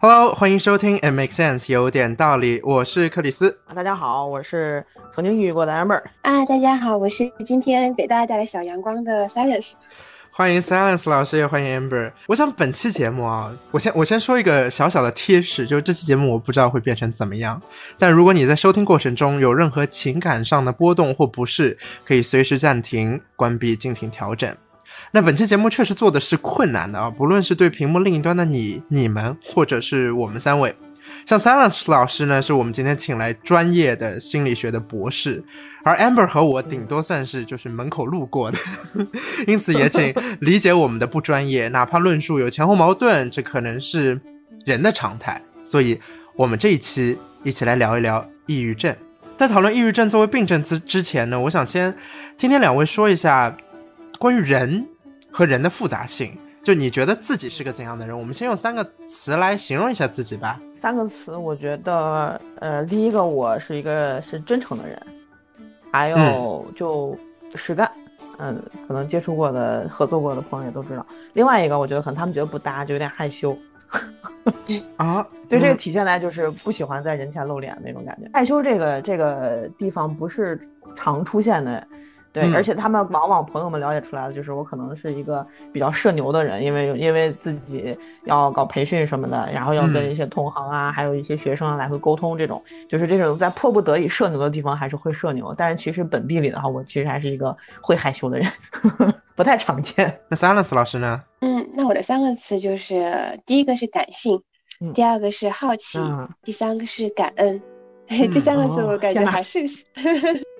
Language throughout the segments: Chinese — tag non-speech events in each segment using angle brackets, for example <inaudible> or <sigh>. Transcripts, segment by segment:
Hello，欢迎收听《It Makes Sense》，有点道理。我是克里斯。大家好，我是曾经抑郁过的 Amber。啊，大家好，我是今天给大家带来小阳光的 Silence。欢迎 Silence 老师，也欢迎 Amber。我想本期节目啊，我先我先说一个小小的贴士，就是这期节目我不知道会变成怎么样，但如果你在收听过程中有任何情感上的波动或不适，可以随时暂停、关闭进行调整。那本期节目确实做的是困难的啊，不论是对屏幕另一端的你、你们，或者是我们三位，像 Silence 老师呢，是我们今天请来专业的心理学的博士，而 Amber 和我顶多算是就是门口路过的，<laughs> 因此也请理解我们的不专业，哪怕论述有前后矛盾，这可能是人的常态。所以，我们这一期一起来聊一聊抑郁症。在讨论抑郁症作为病症之之前呢，我想先听听两位说一下关于人。和人的复杂性，就你觉得自己是个怎样的人？我们先用三个词来形容一下自己吧。三个词，我觉得，呃，第一个，我是一个是真诚的人，还有就实干，嗯，可能接触过的、合作过的朋友也都知道。另外一个，我觉得可能他们觉得不搭，就有点害羞。啊，<laughs> 对这个体现在就是不喜欢在人前露脸那种感觉。害羞这个这个地方不是常出现的。对，而且他们往往朋友们了解出来的就是我可能是一个比较社牛的人，因为因为自己要搞培训什么的，然后要跟一些同行啊，还有一些学生啊来回沟通，这种就是这种在迫不得已社牛的地方还是会社牛，但是其实本地里的话，我其实还是一个会害羞的人，<laughs> 不太常见。那 Silence 老师呢？嗯，那我的三个词就是第一个是感性，第二个是好奇，第三个是感恩。<laughs> 这三个词我感觉还是。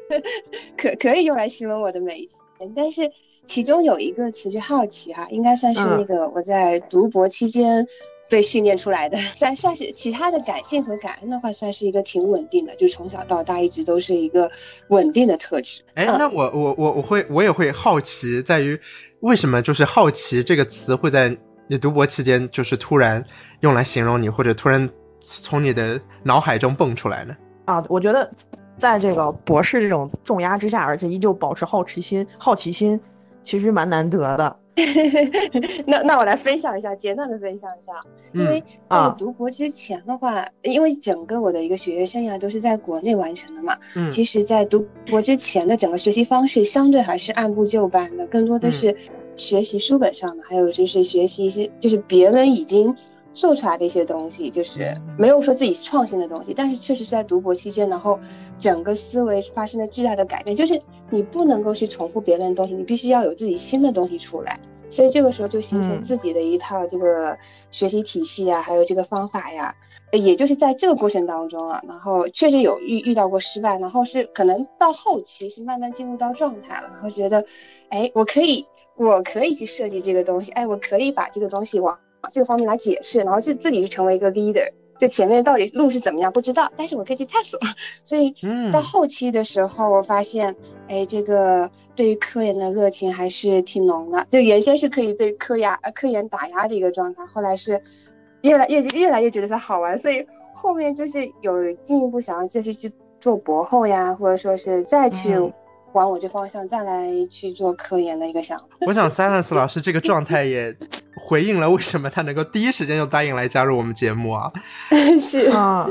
<laughs> 可可以用来形容我的每一天，但是其中有一个词就好奇哈，应该算是那个我在读博期间被训练出来的，算算是其他的感性和感恩的话，算是一个挺稳定的，就从小到大一直都是一个稳定的特质。哎，那我我我我会我也会好奇，在于为什么就是好奇这个词会在你读博期间就是突然用来形容你，或者突然从你的脑海中蹦出来呢？啊，我觉得。在这个博士这种重压之下，而且依旧保持好奇心，好奇心其实蛮难得的。<laughs> 那那我来分享一下，简短的分享一下。因为在读博之前的话，因为整个我的一个学业生涯都是在国内完成的嘛。嗯。其实，在读博之前的整个学习方式相对还是按部就班的，更多的是学习书本上的，还有就是学习一些就是别人已经。做出来的一些东西，就是没有说自己创新的东西，但是确实是在读博期间，然后整个思维发生了巨大的改变。就是你不能够去重复别人的东西，你必须要有自己新的东西出来。所以这个时候就形成自己的一套这个学习体系啊，还有这个方法呀。也就是在这个过程当中啊，然后确实有遇遇到过失败，然后是可能到后期是慢慢进入到状态了，然后觉得，哎，我可以，我可以去设计这个东西，哎，我可以把这个东西往。这个方面来解释，然后自自己就成为一个 leader，就前面到底路是怎么样不知道，但是我可以去探索。<laughs> 所以到后期的时候，我发现，哎，这个对于科研的热情还是挺浓的。就原先是可以对科研科研打压的一个状态，后来是越来越越来越觉得它好玩，所以后面就是有进一步想要继续去做博后呀，或者说是再去。往我这方向再来去做科研的一个想法。<laughs> 我想 Silence 老师这个状态 <laughs> 也回应了为什么他能够第一时间就答应来加入我们节目啊。<laughs> 是啊，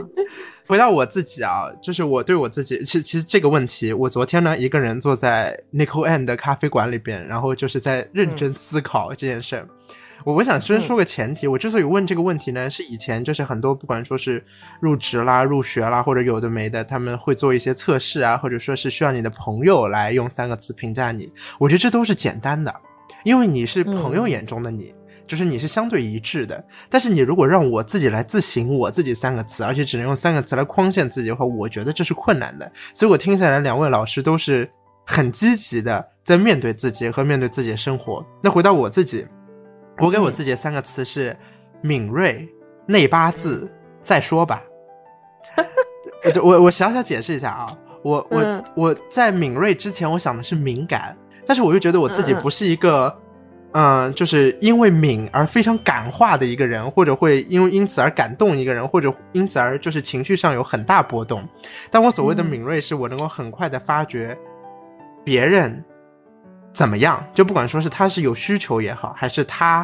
回到我自己啊，就是我对我自己，其实其实这个问题，我昨天呢一个人坐在 Nicole Ann 的咖啡馆里边，然后就是在认真思考这件事。我我想先说个前提，我之所以问这个问题呢，是以前就是很多不管说是入职啦、入学啦，或者有的没的，他们会做一些测试啊，或者说是需要你的朋友来用三个词评价你。我觉得这都是简单的，因为你是朋友眼中的你，就是你是相对一致的。但是你如果让我自己来自省我自己三个词，而且只能用三个词来框限自己的话，我觉得这是困难的。所以我听下来，两位老师都是很积极的在面对自己和面对自己的生活。那回到我自己。我给我自己的三个词是敏锐、内八字，再说吧。<laughs> 我我我小小解释一下啊，我我我在敏锐之前，我想的是敏感，但是我又觉得我自己不是一个，嗯，就是因为敏而非常感化的一个人，或者会因为因此而感动一个人，或者因此而就是情绪上有很大波动。但我所谓的敏锐，是我能够很快的发觉别人。怎么样？就不管说是他是有需求也好，还是他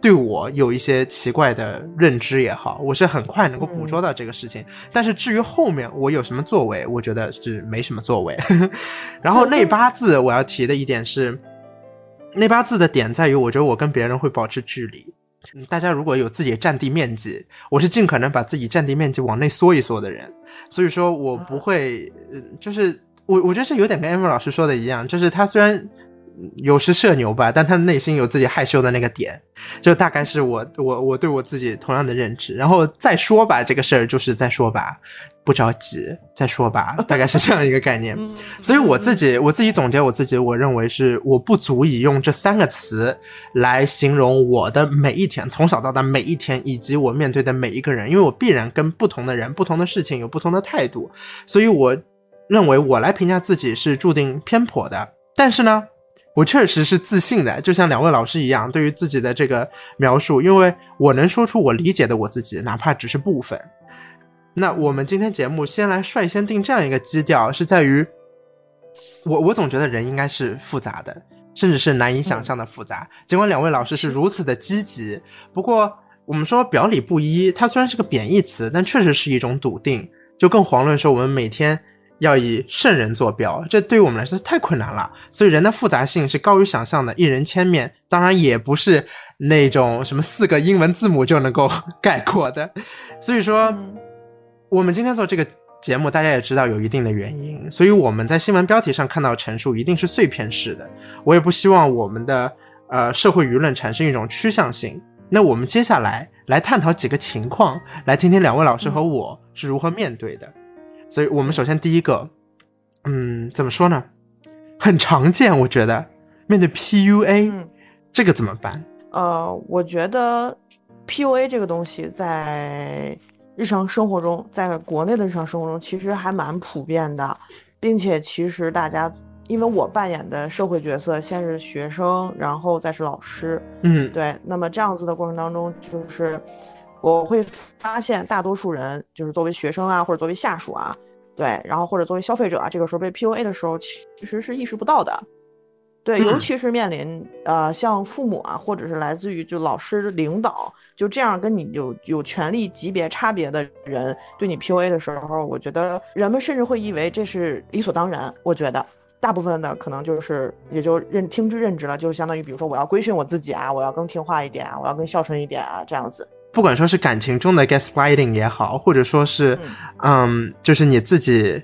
对我有一些奇怪的认知也好，我是很快能够捕捉到这个事情。但是至于后面我有什么作为，我觉得是没什么作为。<laughs> 然后内八字我要提的一点是，<laughs> 内八字的点在于，我觉得我跟别人会保持距离。大家如果有自己的占地面积，我是尽可能把自己占地面积往内缩一缩的人。所以说我不会，嗯，就是我我觉得这有点跟 M 老师说的一样，就是他虽然。有时社牛吧，但他内心有自己害羞的那个点，就大概是我我我对我自己同样的认知。然后再说吧，这个事儿就是再说吧，不着急，再说吧，大概是这样一个概念。所以我自己我自己总结我自己，我认为是我不足以用这三个词来形容我的每一天，从小到大每一天，以及我面对的每一个人，因为我必然跟不同的人、不同的事情有不同的态度，所以我认为我来评价自己是注定偏颇的。但是呢。我确实是自信的，就像两位老师一样，对于自己的这个描述，因为我能说出我理解的我自己，哪怕只是部分。那我们今天节目先来率先定这样一个基调，是在于，我我总觉得人应该是复杂的，甚至是难以想象的复杂。尽管两位老师是如此的积极，不过我们说表里不一，它虽然是个贬义词，但确实是一种笃定。就更遑论说我们每天。要以圣人坐标，这对于我们来说太困难了。所以人的复杂性是高于想象的，一人千面，当然也不是那种什么四个英文字母就能够概括的。<laughs> 所以说，我们今天做这个节目，大家也知道有一定的原因。所以我们在新闻标题上看到陈述，一定是碎片式的。我也不希望我们的呃社会舆论产生一种趋向性。那我们接下来来探讨几个情况，来听听两位老师和我是如何面对的。所以我们首先第一个，嗯，怎么说呢？很常见，我觉得面对 PUA，这个怎么办？呃，我觉得 PUA 这个东西在日常生活中，在国内的日常生活中其实还蛮普遍的，并且其实大家，因为我扮演的社会角色先是学生，然后再是老师，嗯，对，那么这样子的过程当中，就是。我会发现，大多数人就是作为学生啊，或者作为下属啊，对，然后或者作为消费者啊，这个时候被 PUA 的时候，其实是意识不到的，对，尤其是面临呃像父母啊，或者是来自于就老师、领导，就这样跟你有有权力级别差别的人对你 PUA 的时候，我觉得人们甚至会以为这是理所当然。我觉得大部分的可能就是也就认听之任之了，就相当于比如说我要规训我自己啊，我要更听话一点啊，我要更孝顺一点啊，这样子。不管说是感情中的 gaslighting 也好，或者说是，嗯，就是你自己，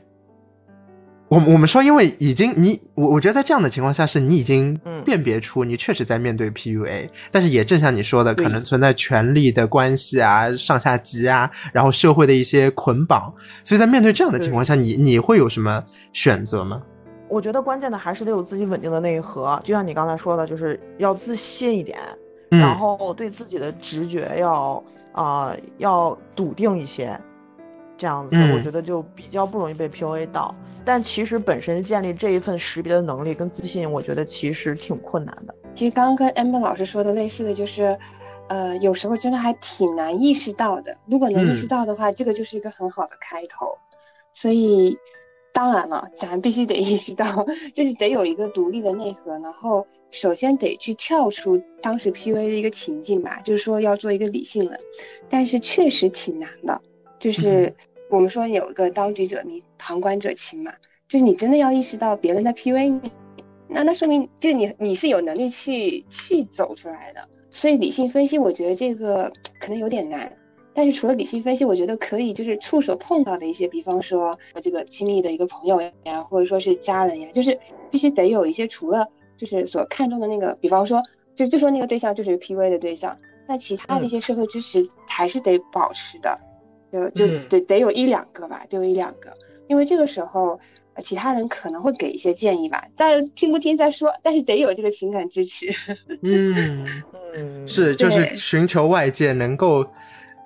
我我们说，因为已经你我我觉得在这样的情况下，是你已经辨别出你确实在面对 PUA，但是也正像你说的，可能存在权力的关系啊、上下级啊，然后社会的一些捆绑，所以在面对这样的情况下，你你会有什么选择吗？我觉得关键的还是得有自己稳定的内核，就像你刚才说的，就是要自信一点。然后对自己的直觉要啊要笃定一些，这样子我觉得就比较不容易被 PUA 到。但其实本身建立这一份识别的能力跟自信，我觉得其实挺困难的。其实刚刚跟 Amber 老师说的类似的就是，呃，有时候真的还挺难意识到的。如果能意识到的话，这个就是一个很好的开头。所以。当然了，咱必须得意识到，就是得有一个独立的内核，然后首先得去跳出当时 PUA 的一个情境吧，就是说要做一个理性人，但是确实挺难的。就是我们说有个当局者迷，旁观者清嘛，就是你真的要意识到别人在 PUA 你，那那说明就是你你是有能力去去走出来的。所以理性分析，我觉得这个 <tsk> 可能有点难。但是除了理性分析，我觉得可以就是触手碰到的一些，比方说这个亲密的一个朋友呀，或者说是家人呀，就是必须得有一些除了就是所看重的那个，比方说就就说那个对象就是 PUA 的对象，那其他的一些社会支持还是得保持的，就就得得有一两个吧，得有一两个，因为这个时候其他人可能会给一些建议吧，但听不听再说，但是得有这个情感支持。嗯。<laughs> 嗯，是就是寻求外界能够。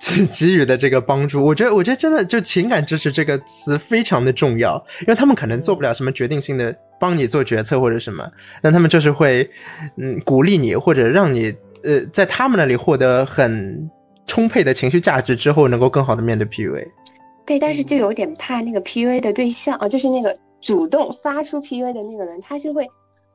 <laughs> 给予的这个帮助，我觉得，我觉得真的就情感支持这个词非常的重要，因为他们可能做不了什么决定性的帮你做决策或者什么，但他们就是会，嗯，鼓励你或者让你，呃，在他们那里获得很充沛的情绪价值之后，能够更好的面对 PUA。对，但是就有点怕那个 PUA 的对象啊，就是那个主动发出 PUA 的那个人，他是会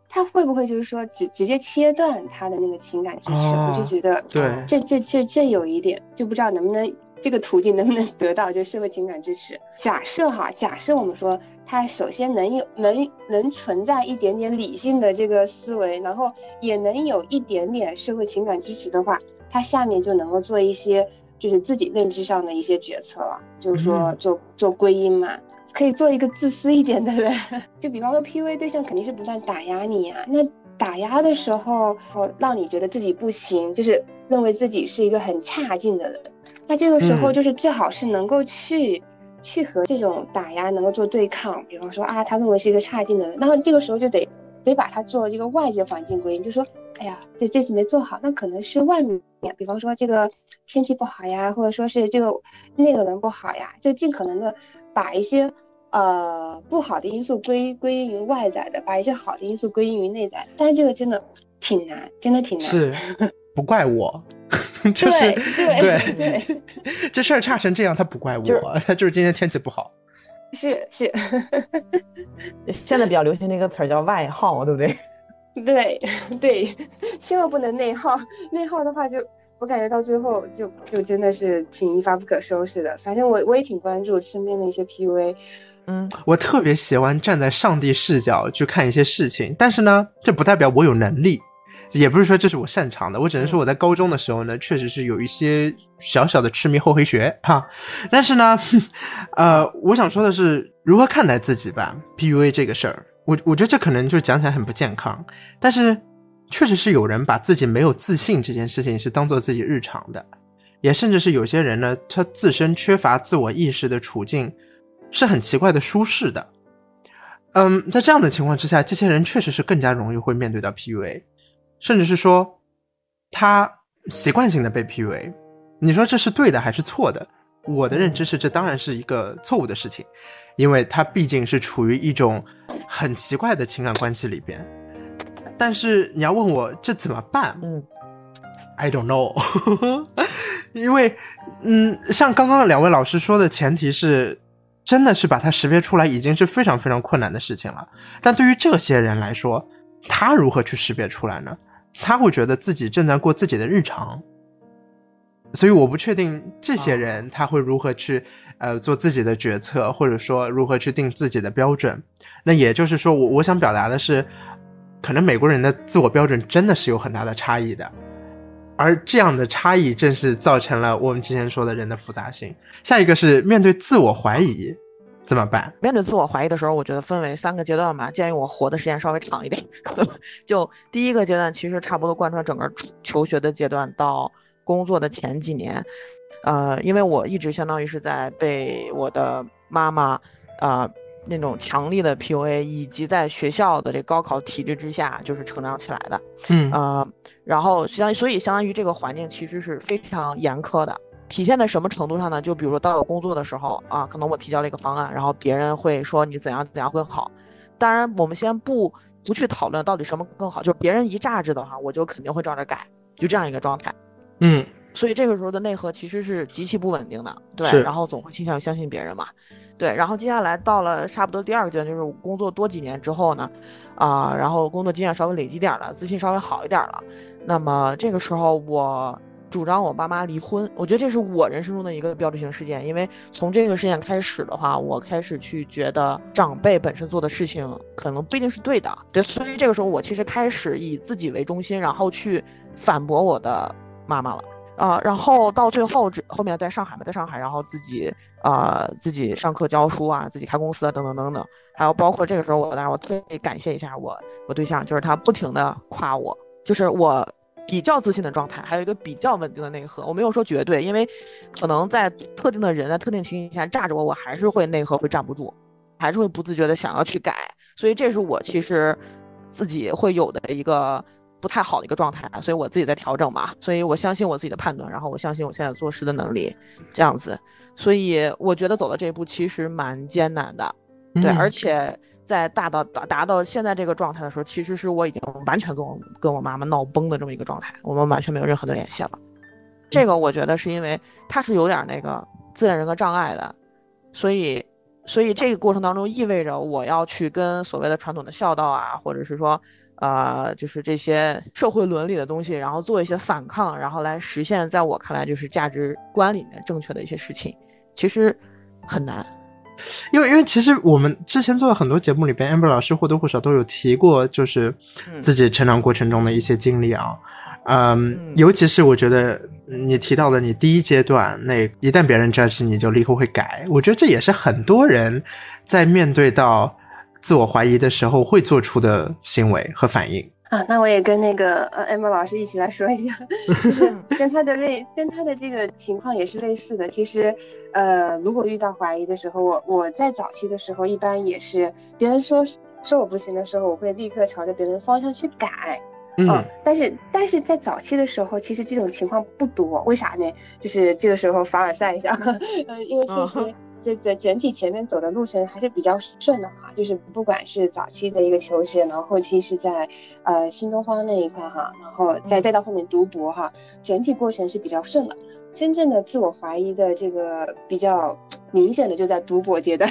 他会不会就是说直直接切断他的那个情感支持？我就觉得，对，这这这这有一点，就不知道能不能这个途径能不能得到就社会情感支持。假设哈，假设我们说他首先能有能能存在一点点理性的这个思维，然后也能有一点点社会情感支持的话，他下面就能够做一些就是自己认知上的一些决策了，就是说做做归因嘛。可以做一个自私一点的人，<laughs> 就比方说 PUA 对象肯定是不断打压你呀。那打压的时候，哦，让你觉得自己不行，就是认为自己是一个很差劲的人。那这个时候就是最好是能够去，去和这种打压能够做对抗。比方说啊，他认为是一个差劲的人，那这个时候就得得把他做这个外界环境归因，就说，哎呀，这这次没做好，那可能是外面，比方说这个天气不好呀，或者说是这个那个人不好呀，就尽可能的把一些。呃，不好的因素归归因于外在的，把一些好的因素归因于内在，但是这个真的挺难，真的挺难。是，<laughs> 不怪我，<laughs> 就是对对，<laughs> 这事儿差成这样，他不怪我，他就是今天天气不好。是是，<laughs> 现在比较流行的一个词儿叫外耗，对不对？对对，千万不能内耗，内耗的话就。我感觉到最后就就真的是挺一发不可收拾的。反正我我也挺关注身边的一些 PUA，嗯，我特别喜欢站在上帝视角去看一些事情。但是呢，这不代表我有能力，也不是说这是我擅长的。我只能说我在高中的时候呢，确实是有一些小小的痴迷后黑学哈。但是呢，<laughs> 呃，我想说的是如何看待自己吧。PUA 这个事儿，我我觉得这可能就讲起来很不健康，但是。确实是有人把自己没有自信这件事情是当做自己日常的，也甚至是有些人呢，他自身缺乏自我意识的处境是很奇怪的舒适的。嗯，在这样的情况之下，这些人确实是更加容易会面对到 PUA，甚至是说他习惯性的被 PUA。你说这是对的还是错的？我的认知是，这当然是一个错误的事情，因为他毕竟是处于一种很奇怪的情感关系里边。但是你要问我这怎么办？嗯，I don't know，<laughs> 因为，嗯，像刚刚两位老师说的前提是，真的是把它识别出来已经是非常非常困难的事情了。但对于这些人来说，他如何去识别出来呢？他会觉得自己正在过自己的日常，所以我不确定这些人他会如何去呃做自己的决策，或者说如何去定自己的标准。那也就是说，我我想表达的是。可能美国人的自我标准真的是有很大的差异的，而这样的差异正是造成了我们之前说的人的复杂性。下一个是面对自我怀疑怎么办？面对自我怀疑的时候，我觉得分为三个阶段吧。建议我活的时间稍微长一点，<laughs> 就第一个阶段其实差不多贯穿整个求学的阶段到工作的前几年。呃，因为我一直相当于是在被我的妈妈，呃。那种强力的 PUA，以及在学校的这高考体制之下，就是成长起来的，嗯呃，然后相所以相当于这个环境其实是非常严苛的，体现在什么程度上呢？就比如说到我工作的时候啊，可能我提交了一个方案，然后别人会说你怎样怎样更好。当然，我们先不不去讨论到底什么更好，就是别人一榨汁的话，我就肯定会照着改，就这样一个状态。嗯，所以这个时候的内核其实是极其不稳定的，对，然后总会倾向于相信别人嘛。对，然后接下来到了差不多第二个阶段，就是工作多几年之后呢，啊，然后工作经验稍微累积点了，自信稍微好一点了，那么这个时候我主张我爸妈离婚，我觉得这是我人生中的一个标志性事件，因为从这个事件开始的话，我开始去觉得长辈本身做的事情可能不一定是对的，对，所以这个时候我其实开始以自己为中心，然后去反驳我的妈妈了。啊，然后到最后，这后面在上海嘛，在上海，然后自己啊，自己上课教书啊，自己开公司啊，等等等等，还有包括这个时候，我当然我特别感谢一下我我对象，就是他不停的夸我，就是我比较自信的状态，还有一个比较稳定的内核。我没有说绝对，因为可能在特定的人在特定情形下炸着我，我还是会内核会站不住，还是会不自觉的想要去改，所以这是我其实自己会有的一个。不太好的一个状态，所以我自己在调整嘛，所以我相信我自己的判断，然后我相信我现在做事的能力，这样子，所以我觉得走到这一步其实蛮艰难的，对，而且在大到达达到现在这个状态的时候，其实是我已经完全跟我跟我妈妈闹崩的这么一个状态，我们完全没有任何的联系了。这个我觉得是因为他是有点那个自恋人格障碍的，所以所以这个过程当中意味着我要去跟所谓的传统的孝道啊，或者是说，呃，就是这些社会伦理的东西，然后做一些反抗，然后来实现在我看来就是价值观里面正确的一些事情，其实很难。因为因为其实我们之前做了很多节目里边，amber 老师或多或少都有提过，就是自己成长过程中的一些经历啊。嗯，尤其是我觉得你提到的，你第一阶段那一旦别人 judge 你就立刻会改，我觉得这也是很多人在面对到自我怀疑的时候会做出的行为和反应啊。那我也跟那个呃 Emma 老师一起来说一下，<laughs> 就是 <laughs> 跟他的类跟他的这个情况也是类似的。其实，呃，如果遇到怀疑的时候，我我在早期的时候一般也是别人说说我不行的时候，我会立刻朝着别人的方向去改。嗯，但是但是在早期的时候，其实这种情况不多，为啥呢？就是这个时候凡尔赛一下，<laughs> 呃，因为确实这这整体前面走的路程还是比较顺的哈，就是不管是早期的一个求学，然后后期是在呃新东方那一块哈，然后再再到后面读博哈，整体过程是比较顺的。真正的自我怀疑的这个比较明显的就在读博阶段，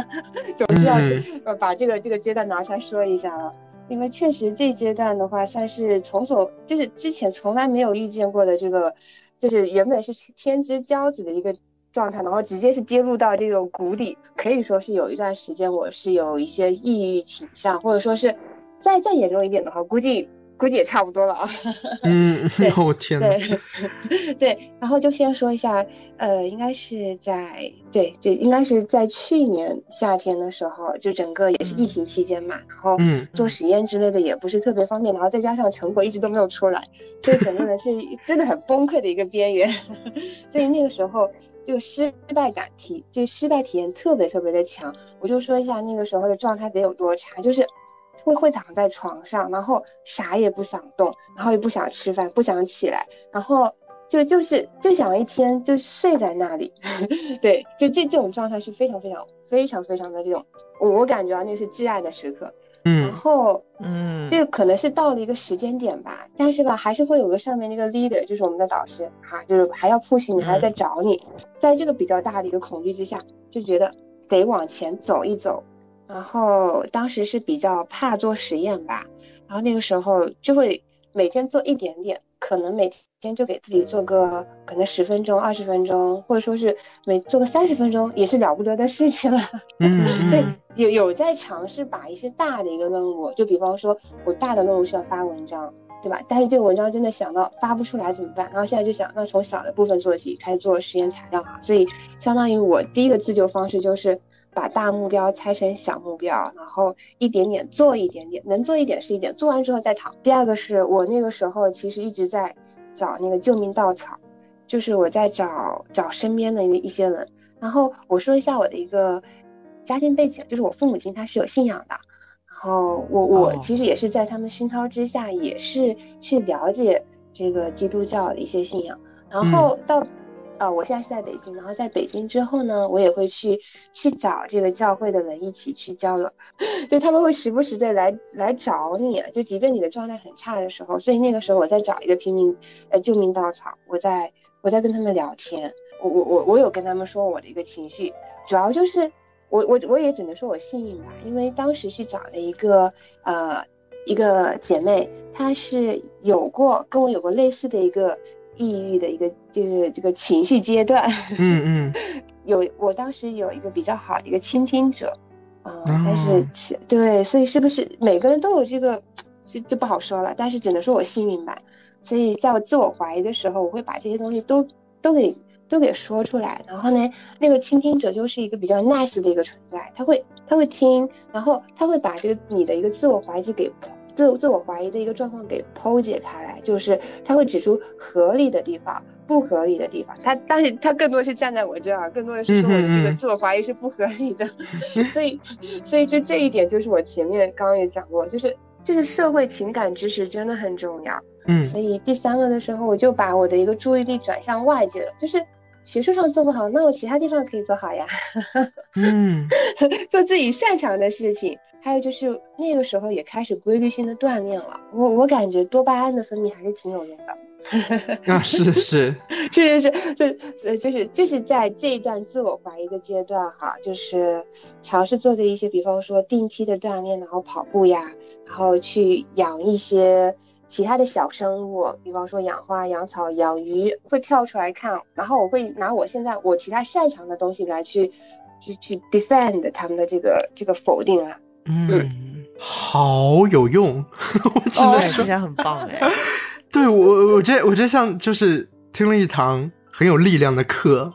<laughs> 总是要呃把这个这个阶段拿出来说一下了。因为确实这阶段的话，算是从所就是之前从来没有遇见过的这个，就是原本是天之骄子的一个状态，然后直接是跌入到这种谷底，可以说是有一段时间我是有一些抑郁倾向，或者说是再再严重一点的话，估计。估计也差不多了啊。<laughs> 嗯，我天。对，<laughs> 对，然后就先说一下，呃，应该是在对，就应该是在去年夏天的时候，就整个也是疫情期间嘛，然后做实验之类的也不是特别方便，然后再加上成果一直都没有出来，所以整个人是 <laughs> 真的很崩溃的一个边缘。所以那个时候这个失败感体，就失败体验特别特别的强。我就说一下那个时候的状态得有多差，就是。会会躺在床上，然后啥也不想动，然后也不想吃饭，不想起来，然后就就是就想一天就睡在那里，<laughs> 对，就这这种状态是非常非常非常非常的这种，我我感觉啊那是挚爱的时刻，嗯，然后嗯，这个可能是到了一个时间点吧，但是吧还是会有个上面那个 leader，就是我们的导师哈，就是还要 push 你，还要再找你，在这个比较大的一个恐惧之下，就觉得得往前走一走。然后当时是比较怕做实验吧，然后那个时候就会每天做一点点，可能每天就给自己做个可能十分钟、二十分钟，或者说是每做个三十分钟，也是了不得的事情了。<laughs> <laughs> 嗯，所以有有在尝试把一些大的一个任务，就比方说我大的任务是要发文章，对吧？但是这个文章真的想到发不出来怎么办？然后现在就想，那从小的部分做起，开始做实验材料哈。所以相当于我第一个自救方式就是。把大目标拆成小目标，然后一点点做一点点，能做一点是一点，做完之后再躺。第二个是我那个时候其实一直在找那个救命稻草，就是我在找找身边的一一些人。然后我说一下我的一个家庭背景，就是我父母亲他是有信仰的，然后我我其实也是在他们熏陶之下，也是去了解这个基督教的一些信仰，然后到。啊，我现在是在北京，然后在北京之后呢，我也会去去找这个教会的人一起去交流，<laughs> 就他们会时不时的来来找你，就即便你的状态很差的时候，所以那个时候我在找一个拼命呃救命稻草，我在我在跟他们聊天，我我我我有跟他们说我的一个情绪，主要就是我我我也只能说我幸运吧，因为当时去找的一个呃一个姐妹，她是有过跟我有过类似的一个。抑郁的一个就是这个情绪阶段，嗯嗯，<laughs> 有我当时有一个比较好的一个倾听者，啊，但是对，所以是不是每个人都有这个，就就不好说了。但是只能说我幸运吧。所以在我自我怀疑的时候，我会把这些东西都都给都给说出来。然后呢，那个倾听者就是一个比较 nice 的一个存在，他会他会听，然后他会把这个你的一个自我怀疑给。自自我怀疑的一个状况给剖解开来，就是他会指出合理的地方、不合理的地方。他但是他更多是站在我这儿，更多的是说我的这个自我怀疑是不合理的。<laughs> 所以，所以就这一点，就是我前面刚刚也讲过，就是这个社会情感知识真的很重要。嗯，所以第三个的时候，我就把我的一个注意力转向外界了，就是学术上做不好，那我其他地方可以做好呀。嗯，<laughs> 做自己擅长的事情。还有就是那个时候也开始规律性的锻炼了，我我感觉多巴胺的分泌还是挺有用的。<laughs> 啊，是是 <laughs> 是是是，就呃就是就是在这一段自我怀疑的阶段哈，就是尝试做的一些，比方说定期的锻炼，然后跑步呀，然后去养一些其他的小生物，比方说养花、养草、养鱼，会跳出来看，然后我会拿我现在我其他擅长的东西来去去去 defend 他们的这个这个否定啊。嗯，好有用，<laughs> 我只能说，很棒哎。<laughs> 对我，我觉得，我觉得像就是听了一堂很有力量的课，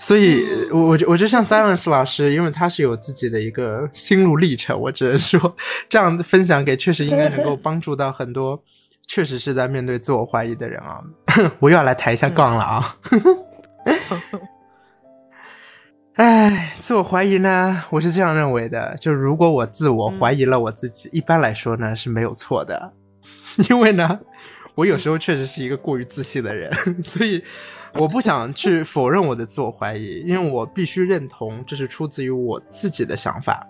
所以，我我觉我觉得像 Silence 老师，因为他是有自己的一个心路历程，我只能说 <laughs> 这样分享给确实应该能够帮助到很多确实是在面对自我怀疑的人啊。我又要来抬一下杠了啊。哎，自我怀疑呢，我是这样认为的，就如果我自我怀疑了我自己，一般来说呢是没有错的，<laughs> 因为呢。我有时候确实是一个过于自信的人，<laughs> 所以我不想去否认我的自我怀疑，因为我必须认同这是出自于我自己的想法。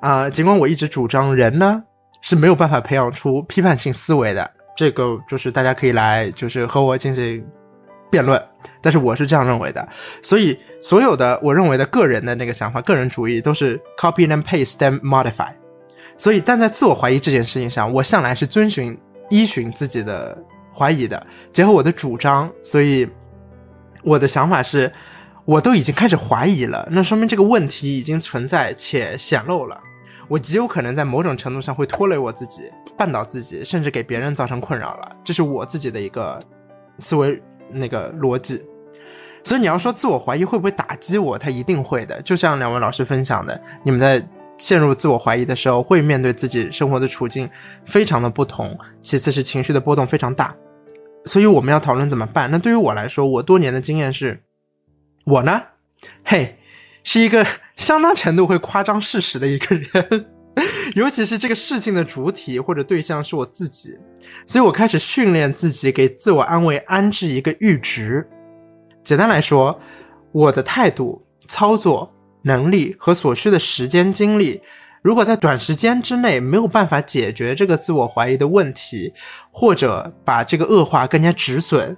啊，尽管我一直主张人呢是没有办法培养出批判性思维的，这个就是大家可以来就是和我进行辩论，但是我是这样认为的。所以所有的我认为的个人的那个想法，个人主义都是 copy and paste and modify。所以，但在自我怀疑这件事情上，我向来是遵循。依循自己的怀疑的，结合我的主张，所以我的想法是，我都已经开始怀疑了，那说明这个问题已经存在且显露了，我极有可能在某种程度上会拖累我自己，绊倒自己，甚至给别人造成困扰了，这是我自己的一个思维那个逻辑。所以你要说自我怀疑会不会打击我，它一定会的。就像两位老师分享的，你们在。陷入自我怀疑的时候，会面对自己生活的处境非常的不同。其次是情绪的波动非常大，所以我们要讨论怎么办。那对于我来说，我多年的经验是，我呢，嘿，是一个相当程度会夸张事实的一个人，<laughs> 尤其是这个事情的主体或者对象是我自己，所以我开始训练自己给自我安慰安置一个阈值。简单来说，我的态度操作。能力和所需的时间精力，如果在短时间之内没有办法解决这个自我怀疑的问题，或者把这个恶化更加止损，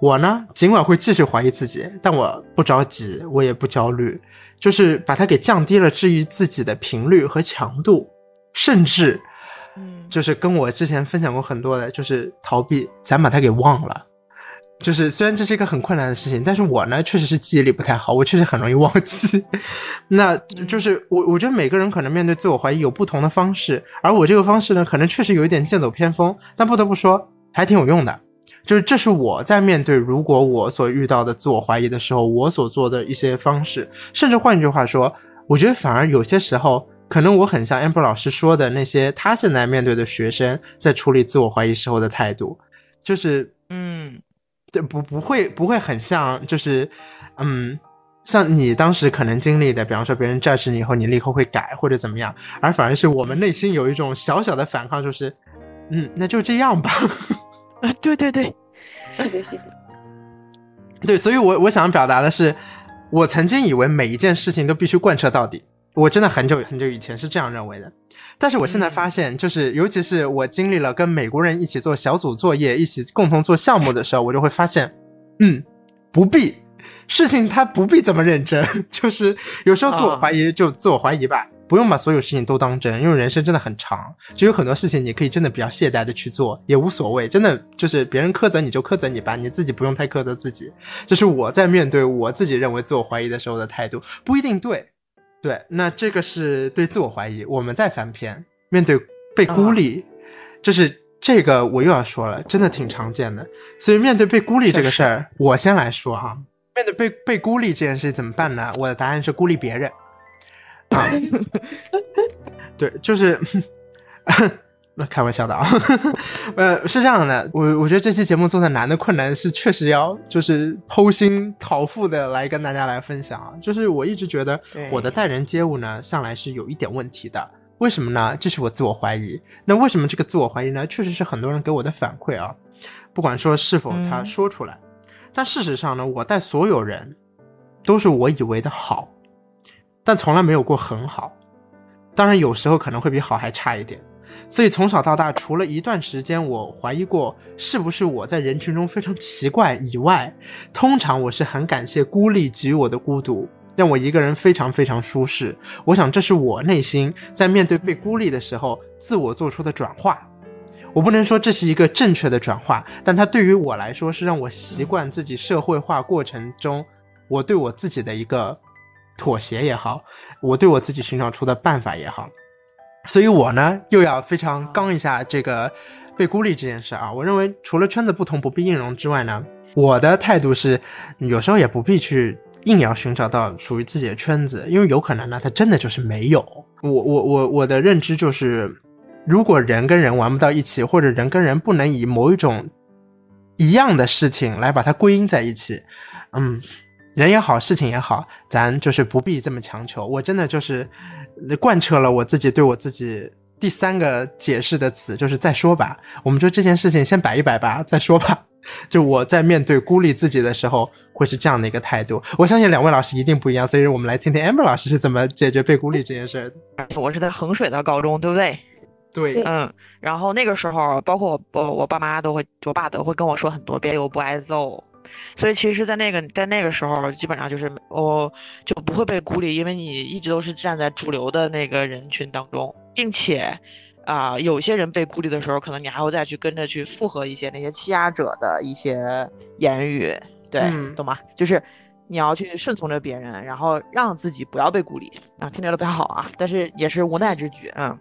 我呢尽管会继续怀疑自己，但我不着急，我也不焦虑，就是把它给降低了治愈自己的频率和强度，甚至，嗯，就是跟我之前分享过很多的，就是逃避，咱把它给忘了。就是虽然这是一个很困难的事情，但是我呢确实是记忆力不太好，我确实很容易忘记。<laughs> 那就是我我觉得每个人可能面对自我怀疑有不同的方式，而我这个方式呢，可能确实有一点剑走偏锋，但不得不说还挺有用的。就是这是我在面对如果我所遇到的自我怀疑的时候，我所做的一些方式。甚至换句话说，我觉得反而有些时候，可能我很像 amber 老师说的那些他现在面对的学生在处理自我怀疑时候的态度，就是嗯。对，不不会不会很像，就是，嗯，像你当时可能经历的，比方说别人 judge 你以后，你立刻会改或者怎么样，而反而是我们内心有一种小小的反抗，就是，嗯，那就这样吧。<laughs> 啊，对对对，是的，是的。对，所以我我想表达的是，我曾经以为每一件事情都必须贯彻到底，我真的很久很久以前是这样认为的。但是我现在发现，就是尤其是我经历了跟美国人一起做小组作业、一起共同做项目的时候，我就会发现，嗯，不必，事情他不必这么认真。<laughs> 就是有时候自我怀疑就自我怀疑吧，不用把所有事情都当真，因为人生真的很长，就有很多事情你可以真的比较懈怠的去做，也无所谓。真的就是别人苛责你就苛责你吧，你自己不用太苛责自己。这是我在面对我自己认为自我怀疑的时候的态度，不一定对。对，那这个是对自我怀疑。我们在翻篇，面对被孤立，就是这个我又要说了，真的挺常见的。所以面对被孤立这个事儿，我先来说哈。面对被被孤立这件事怎么办呢？我的答案是孤立别人。啊，<laughs> 对，就是。<laughs> 那开玩笑的啊，<laughs> 呃，是这样的，我我觉得这期节目做的难的困难是确实要就是剖心掏腹的来跟大家来分享啊，就是我一直觉得我的待人接物呢，向来是有一点问题的，为什么呢？这是我自我怀疑。那为什么这个自我怀疑呢？确实是很多人给我的反馈啊，不管说是否他说出来，但事实上呢，我待所有人都是我以为的好，但从来没有过很好，当然有时候可能会比好还差一点。所以从小到大，除了一段时间我怀疑过是不是我在人群中非常奇怪以外，通常我是很感谢孤立给予我的孤独，让我一个人非常非常舒适。我想这是我内心在面对被孤立的时候自我做出的转化。我不能说这是一个正确的转化，但它对于我来说是让我习惯自己社会化过程中我对我自己的一个妥协也好，我对我自己寻找出的办法也好。所以我呢又要非常刚一下这个被孤立这件事啊！我认为除了圈子不同不必硬融之外呢，我的态度是有时候也不必去硬要寻找到属于自己的圈子，因为有可能呢它真的就是没有。我我我我的认知就是。如果人跟人玩不到一起，或者人跟人不能以某一种一样的事情来把它归因在一起，嗯，人也好，事情也好，咱就是不必这么强求。我真的就是贯彻了我自己对我自己第三个解释的词，就是再说吧。我们就这件事情先摆一摆吧，再说吧。就我在面对孤立自己的时候，会是这样的一个态度。我相信两位老师一定不一样，所以我们来听听 Amber 老师是怎么解决被孤立这件事的。<laughs> 我是在衡水的高中，对不对？对，嗯，然后那个时候，包括我，我我爸妈都会，我爸都会跟我说很多遍，我不挨揍。所以其实，在那个在那个时候，基本上就是我就不会被孤立，因为你一直都是站在主流的那个人群当中，并且，啊，有些人被孤立的时候，可能你还会再去跟着去附和一些那些欺压者的一些言语，对，懂吗？就是。你要去顺从着别人，然后让自己不要被孤立啊，听起来不太好啊，但是也是无奈之举，嗯。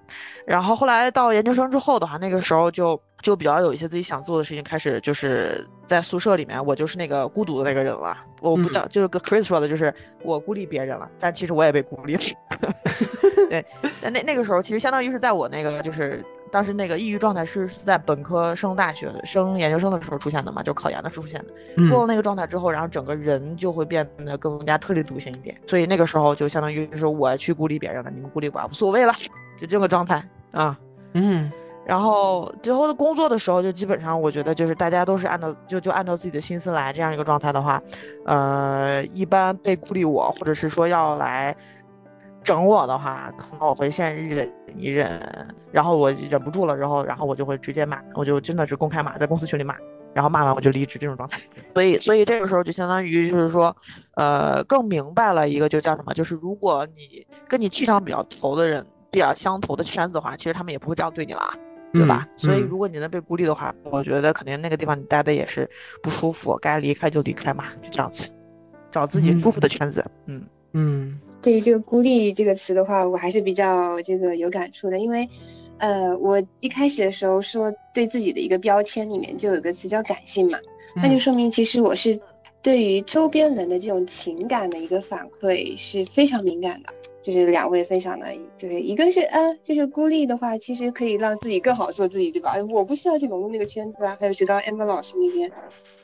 然后后来到研究生之后的话，那个时候就就比较有一些自己想做的事情，开始就是在宿舍里面，我就是那个孤独的那个人了。我不叫，就是跟 Chris 说的，就是我孤立别人了，但其实我也被孤立了。<laughs> 对，<laughs> 但那那个时候其实相当于是在我那个就是。当时那个抑郁状态是是在本科升大学、升研究生的时候出现的嘛，就考研的时候出现的。过了那个状态之后，然后整个人就会变得更加特立独行一点。所以那个时候就相当于就是我去孤立别人了，你们孤立我无所谓了，就这个状态啊。嗯。然后最后的工作的时候，就基本上我觉得就是大家都是按照就就按照自己的心思来这样一个状态的话，呃，一般被孤立我或者是说要来。整我的话，可能我会先忍一忍，然后我忍不住了，之后然后我就会直接骂，我就真的是公开骂，在公司群里骂，然后骂完我就离职这种状态。<laughs> 所以所以这个时候就相当于就是说，呃，更明白了一个就叫什么，就是如果你跟你气场比较投的人，比较相投的圈子的话，其实他们也不会这样对你了，对吧？所以如果你能被孤立的话，我觉得肯定那个地方你待的也是不舒服，该离开就离开嘛，就这样子，找自己舒服的圈子。嗯嗯。对于这个“孤立”这个词的话，我还是比较这个有感触的，因为，呃，我一开始的时候说对自己的一个标签里面就有个词叫感性嘛，那就说明其实我是对于周边人的这种情感的一个反馈是非常敏感的。就是两位分享的，就是一个是呃，就是孤立的话，其实可以让自己更好做自己，对吧？我不需要去融入那个圈子啊。还有学刚刚 Amber 老师那边，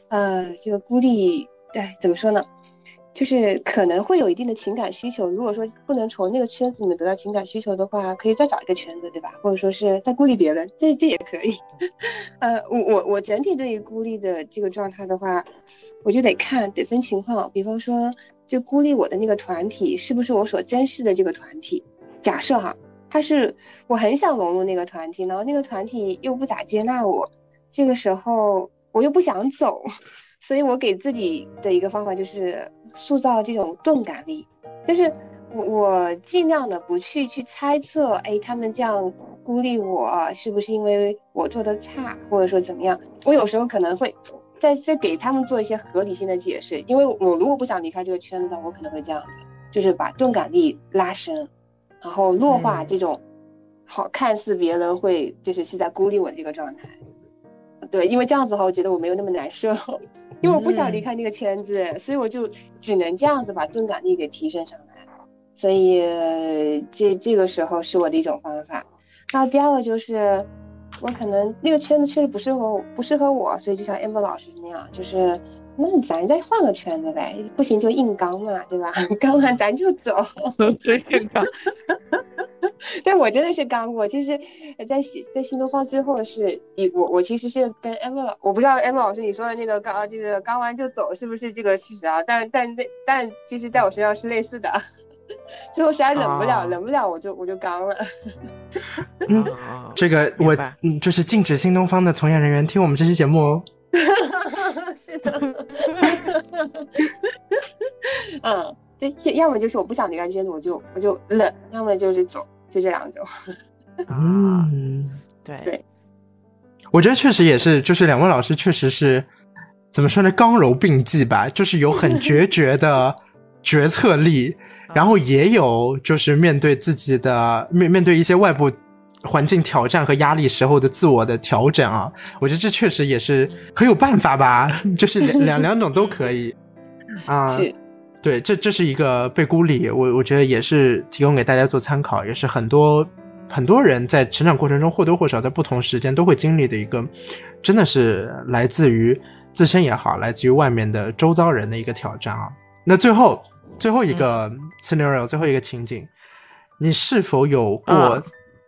呃，这个孤立，对，怎么说呢？就是可能会有一定的情感需求，如果说不能从那个圈子里面得到情感需求的话，可以再找一个圈子，对吧？或者说是再孤立别人，这这也可以。<laughs> 呃，我我我整体对于孤立的这个状态的话，我就得看，得分情况。比方说，就孤立我的那个团体是不是我所珍视的这个团体？假设哈，他是我很想融入那个团体，然后那个团体又不咋接纳我，这个时候我又不想走。所以我给自己的一个方法就是塑造这种钝感力，就是我我尽量的不去去猜测，哎，他们这样孤立我是不是因为我做的差，或者说怎么样？我有时候可能会再再给他们做一些合理性的解释，因为我如果不想离开这个圈子的话，我可能会这样子，就是把钝感力拉伸，然后弱化这种好看似别人会就是是在孤立我的这个状态。对，因为这样子的话，我觉得我没有那么难受。<laughs> 因为我不想离开那个圈子，所以我就只能这样子把钝感力给提升上来。所以这这个时候是我的一种方法。那第二个就是，我可能那个圈子确实不适合不适合我，所以就像 amber 老师那样，就是那咱再换个圈子呗，不行就硬刚嘛，对吧？<laughs> 刚完咱就走。<laughs> 硬刚。<laughs> 对我真的是刚过，其实，在在新东方之后是，一我我其实是跟 M 老，我不知道 M 老师你说的那个刚就是刚完就走是不是这个事实啊？但但那但其实在我身上是类似的。<laughs> 最后实在忍不了，忍不了，我就我就刚了。嗯，这个我嗯，就是禁止新东方的从业人员听我们这期节目哦。<laughs> 是的。嗯，对，要么就是我不想离开圈子，我就我就冷；要么就是走，就这两种。嗯，对对。我觉得确实也是，就是两位老师确实是怎么说呢？刚柔并济吧，就是有很决绝的决策力，然后也有就是面对自己的面面对一些外部环境挑战和压力时候的自我的调整啊。我觉得这确实也是很有办法吧，<laughs> 就是两两两种都可以 <laughs> 啊。对，这这是一个被孤立，我我觉得也是提供给大家做参考，也是很多。很多人在成长过程中或多或少在不同时间都会经历的一个，真的是来自于自身也好，来自于外面的周遭人的一个挑战啊。那最后最后一个 scenario，最后一个情景，你是否有过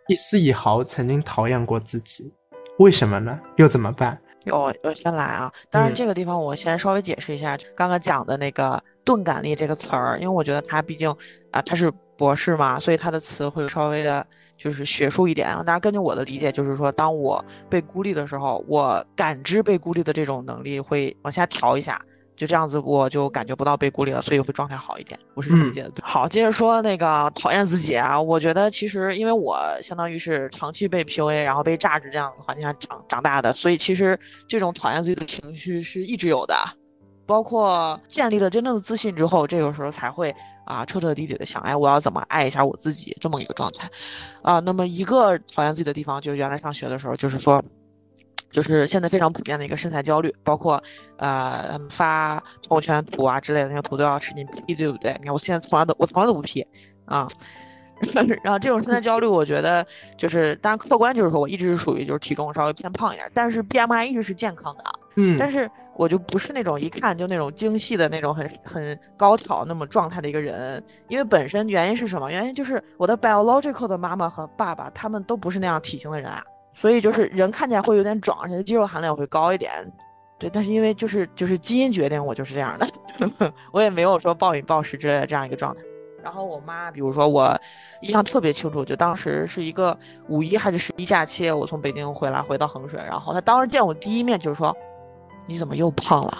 一丝一毫曾经讨厌过自己？为什么呢？又怎么办？我，我先来啊。当然，这个地方我先稍微解释一下，刚刚讲的那个钝感力这个词儿，因为我觉得他毕竟啊，他是博士嘛，所以他的词会稍微的。就是学术一点，当然根据我的理解，就是说，当我被孤立的时候，我感知被孤立的这种能力会往下调一下，就这样子，我就感觉不到被孤立了，所以会状态好一点。我是这么理解的。好，接着说那个讨厌自己啊，我觉得其实因为我相当于是长期被 PUA，然后被榨汁这样的环境下长长大的，所以其实这种讨厌自己的情绪是一直有的，包括建立了真正的自信之后，这个时候才会。啊，彻彻底底的想，哎，我要怎么爱一下我自己，这么一个状态，啊，那么一个讨厌自己的地方，就是原来上学的时候，就是说，就是现在非常普遍的一个身材焦虑，包括，呃，发朋友圈图啊之类的那些图都要使劲 P，对不对？你看我现在从来都我从来都不 P，啊，<laughs> 然后这种身材焦虑，我觉得就是，当然客观就是说我一直是属于就是体重稍微偏胖一点，但是 BMI 一直是健康的，嗯，但是。我就不是那种一看就那种精细的那种很很高挑那么状态的一个人，因为本身原因是什么？原因就是我的 biological 的妈妈和爸爸他们都不是那样体型的人啊，所以就是人看起来会有点壮，而且肌肉含量会高一点。对，但是因为就是就是基因决定我就是这样的，<laughs> 我也没有说暴饮暴食之类的这样一个状态。然后我妈，比如说我印象特别清楚，就当时是一个五一还是十一假期，我从北京回来回到衡水，然后她当时见我第一面就是说。你怎么又胖了？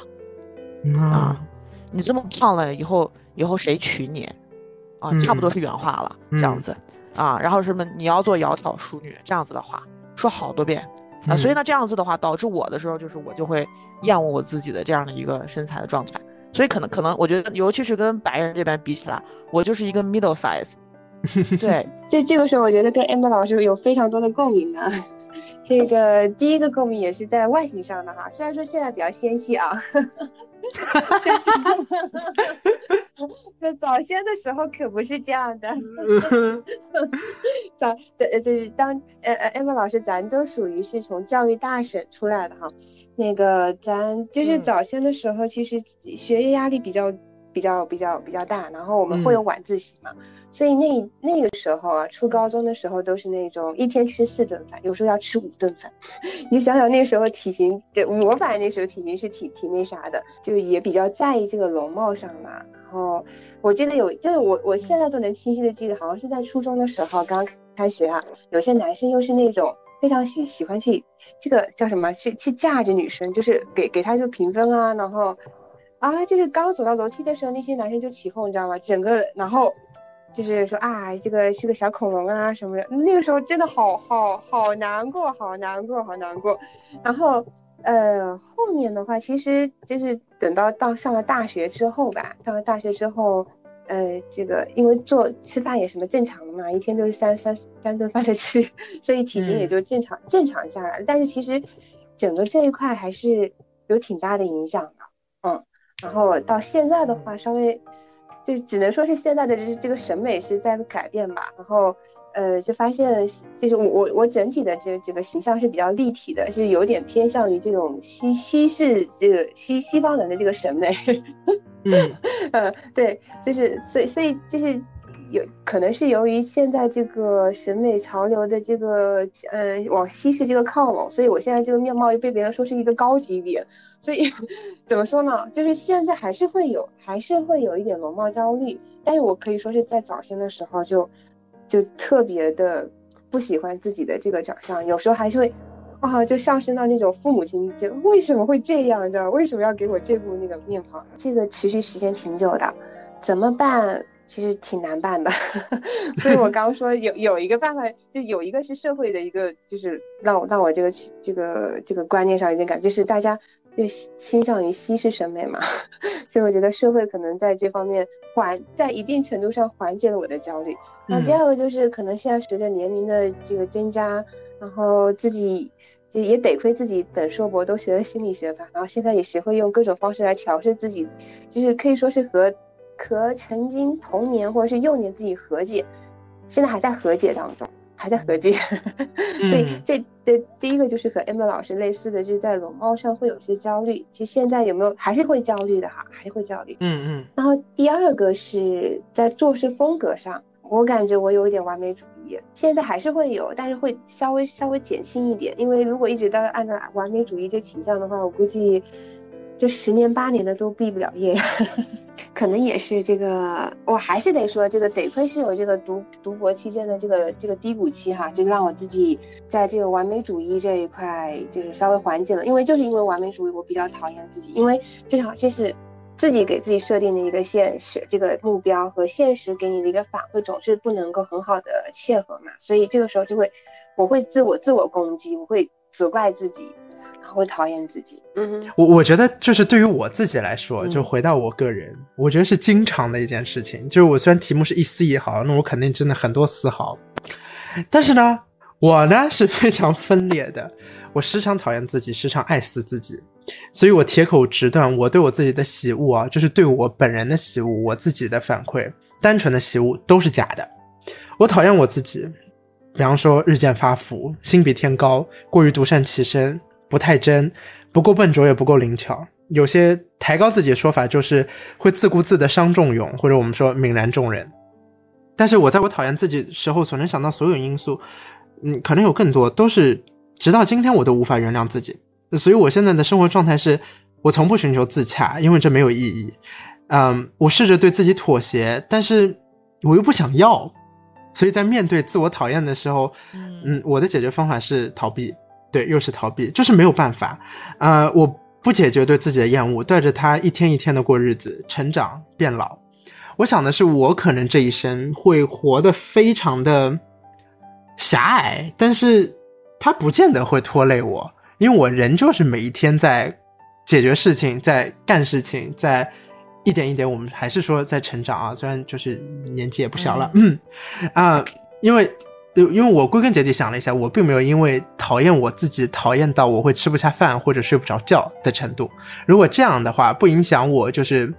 啊，你这么胖了，以后以后谁娶你？啊，差不多是原话了，这样子，啊，然后什么你要做窈窕淑女这样子的话，说好多遍。啊，所以呢，这样子的话，导致我的时候就是我就会厌恶我自己的这样的一个身材的状态，所以可能可能我觉得，尤其是跟白人这边比起来，我就是一个 middle size。<laughs> 对，就这个时候，我觉得跟 Amber 老师有非常多的共鸣啊。这个第一个共鸣也是在外形上的哈，虽然说现在比较纤细啊，<laughs> 在早先的时候可不是这样的。<laughs> 早对就是当呃呃艾 m 老师，咱都属于是从教育大省出来的哈，那个咱就是早先的时候，其实学业压力比较。比较比较比较大，然后我们会有晚自习嘛，所以那那个时候啊，初高中的时候都是那种一天吃四顿饭，有时候要吃五顿饭。<laughs> 你想想那时候体型，对我反正那时候体型是挺挺那啥的，就也比较在意这个容貌上嘛。然后我记得有，就是我我现在都能清晰的记得，好像是在初中的时候刚开学啊，有些男生又是那种非常喜喜欢去这个叫什么，去去架着女生，就是给给他就评分啊，然后。啊，就是刚走到楼梯的时候，那些男生就起哄，你知道吗？整个然后就是说啊，这个是个小恐龙啊什么的。那个时候真的好好好难过，好难过，好难过。然后呃，后面的话，其实就是等到到上了大学之后吧，上了大学之后，呃，这个因为做吃饭也什么正常的嘛，一天都是三三三顿饭的吃，所以体型也就正常正常下来。但是其实整个这一块还是有挺大的影响的，嗯。然后到现在的话，稍微就只能说是现在的这这个审美是在改变吧。然后，呃，就发现就是我我我整体的这这个形象是比较立体的，是有点偏向于这种西西式这个西西方人的这个审美。<laughs> 嗯嗯，<laughs> 对，就是所以所以就是有可能是由于现在这个审美潮流的这个，呃，往西式这个靠拢，所以我现在这个面貌又被别人说是一个高级脸，所以 <laughs> 怎么说呢？就是现在还是会有，还是会有一点容貌焦虑，但是我可以说是在早先的时候就，就特别的不喜欢自己的这个长相，有时候还是会，啊，就上升到那种父母亲就为什么会这样，知道为什么要给我这副那个面庞？这个持续时间挺久的，怎么办？其实挺难办的，<laughs> 所以我刚说有有一个办法，就有一个是社会的一个，就是让我让我这个这个这个观念上有点感，就是大家就倾向于西式审美嘛，<laughs> 所以我觉得社会可能在这方面缓在一定程度上缓解了我的焦虑。然后第二个就是可能现在随着年龄的这个增加，然后自己就也得亏自己本硕博都学了心理学吧，然后现在也学会用各种方式来调试自己，就是可以说是和。和曾经童年或者是幼年自己和解，现在还在和解当中，还在合计。<laughs> 所以这这第一个就是和 Emma 老师类似的，就是在容貌上会有些焦虑。其实现在有没有还是会焦虑的哈，还是会焦虑。嗯嗯。然后第二个是在做事风格上，我感觉我有一点完美主义，现在还是会有，但是会稍微稍微减轻一点。因为如果一直都按照完美主义这倾向的话，我估计。就十年八年的都毕不了业，<laughs> 可能也是这个，我还是得说，这个得亏是有这个读读博期间的这个这个低谷期哈，就让我自己在这个完美主义这一块就是稍微缓解了，因为就是因为完美主义，我比较讨厌自己，因为正好这是自己给自己设定的一个现实，这个目标和现实给你的一个反馈总是不能够很好的切合嘛，所以这个时候就会，我会自我自我攻击，我会责怪自己。会讨厌自己，嗯，我我觉得就是对于我自己来说，就回到我个人，我觉得是经常的一件事情。就是我虽然题目是一丝一毫，那我肯定真的很多丝毫，但是呢，我呢是非常分裂的。我时常讨厌自己，时常爱死自己，所以我铁口直断，我对我自己的喜恶啊，就是对我本人的喜恶，我自己的反馈，单纯的喜恶都是假的。我讨厌我自己，比方说日渐发福，心比天高，过于独善其身。不太真，不够笨拙，也不够灵巧。有些抬高自己的说法，就是会自顾自的伤仲永，或者我们说泯然众人。但是我在我讨厌自己时候所能想到所有因素，嗯，可能有更多，都是直到今天我都无法原谅自己。所以我现在的生活状态是，我从不寻求自洽，因为这没有意义。嗯，我试着对自己妥协，但是我又不想要。所以在面对自我讨厌的时候，嗯，我的解决方法是逃避。对，又是逃避，就是没有办法。呃，我不解决对自己的厌恶，带着他一天一天的过日子，成长变老。我想的是，我可能这一生会活得非常的狭隘，但是他不见得会拖累我，因为我人就是每一天在解决事情，在干事情，在一点一点，我们还是说在成长啊。虽然就是年纪也不小了，嗯啊，因为。就因为我归根结底想了一下，我并没有因为讨厌我自己，讨厌到我会吃不下饭或者睡不着觉的程度。如果这样的话，不影响我就是，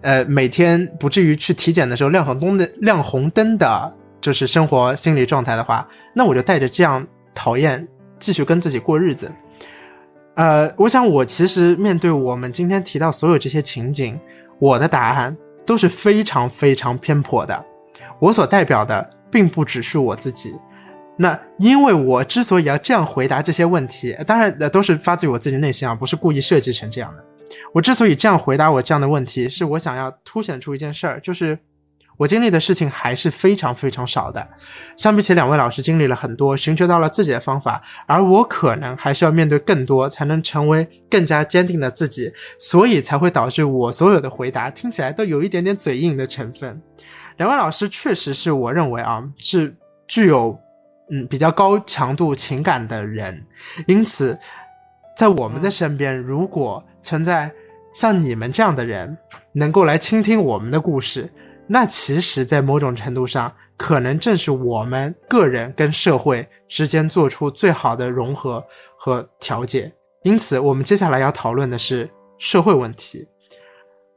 呃，每天不至于去体检的时候亮红灯的亮红灯的，就是生活心理状态的话，那我就带着这样讨厌继续跟自己过日子。呃，我想我其实面对我们今天提到所有这些情景，我的答案都是非常非常偏颇的。我所代表的。并不只是我自己，那因为我之所以要这样回答这些问题，当然那都是发自于我自己内心啊，不是故意设计成这样的。我之所以这样回答我这样的问题，是我想要凸显出一件事儿，就是我经历的事情还是非常非常少的。相比起两位老师经历了很多，寻求到了自己的方法，而我可能还需要面对更多，才能成为更加坚定的自己，所以才会导致我所有的回答听起来都有一点点嘴硬的成分。两位老师确实是我认为啊是具有嗯比较高强度情感的人，因此在我们的身边，如果存在像你们这样的人，能够来倾听我们的故事，那其实，在某种程度上，可能正是我们个人跟社会之间做出最好的融合和调节。因此，我们接下来要讨论的是社会问题。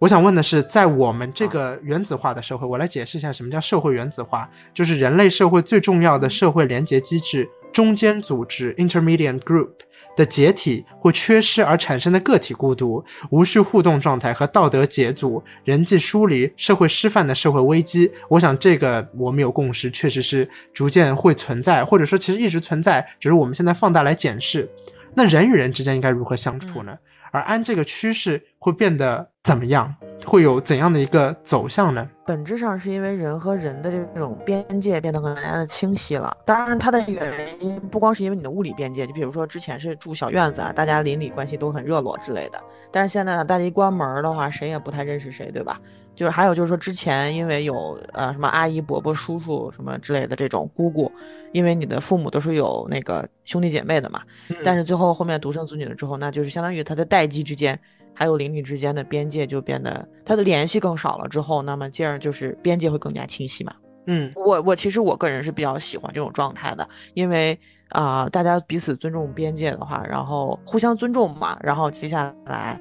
我想问的是，在我们这个原子化的社会，我来解释一下什么叫社会原子化，就是人类社会最重要的社会连接机制中间组织 （intermediate group） 的解体或缺失而产生的个体孤独、无序互动状态和道德解组、人际疏离、社会失范的社会危机。我想这个我们有共识，确实是逐渐会存在，或者说其实一直存在，只是我们现在放大来检视。那人与人之间应该如何相处呢？而按这个趋势会变得怎么样？会有怎样的一个走向呢？本质上是因为人和人的这种边界变得更加的清晰了。当然，它的原因不光是因为你的物理边界，就比如说之前是住小院子啊，大家邻里关系都很热络之类的。但是现在呢，大家一关门的话，谁也不太认识谁，对吧？就是还有就是说，之前因为有呃什么阿姨、伯伯、叔叔什么之类的这种姑姑，因为你的父母都是有那个兄弟姐妹的嘛。但是最后后面独生子女了之后，那就是相当于他的代际之间还有邻里之间的边界就变得它的联系更少了之后，那么进而就是边界会更加清晰嘛。嗯，我我其实我个人是比较喜欢这种状态的，因为啊大家彼此尊重边界的话，然后互相尊重嘛，然后接下来。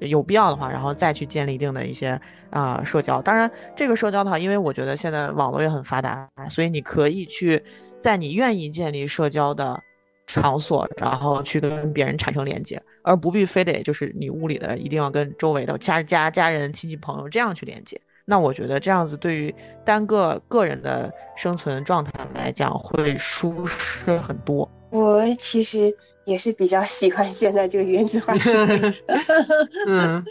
有必要的话，然后再去建立一定的一些啊社交。当然，这个社交的话，因为我觉得现在网络也很发达，所以你可以去在你愿意建立社交的场所，然后去跟别人产生连接，而不必非得就是你屋里的一定要跟周围的家家家人、亲戚朋友这样去连接。那我觉得这样子对于单个个人的生存状态来讲，会舒适很多。<laughs> 我其实。也是比较喜欢现在这个原子化 <laughs> 社会，<laughs> 嗯，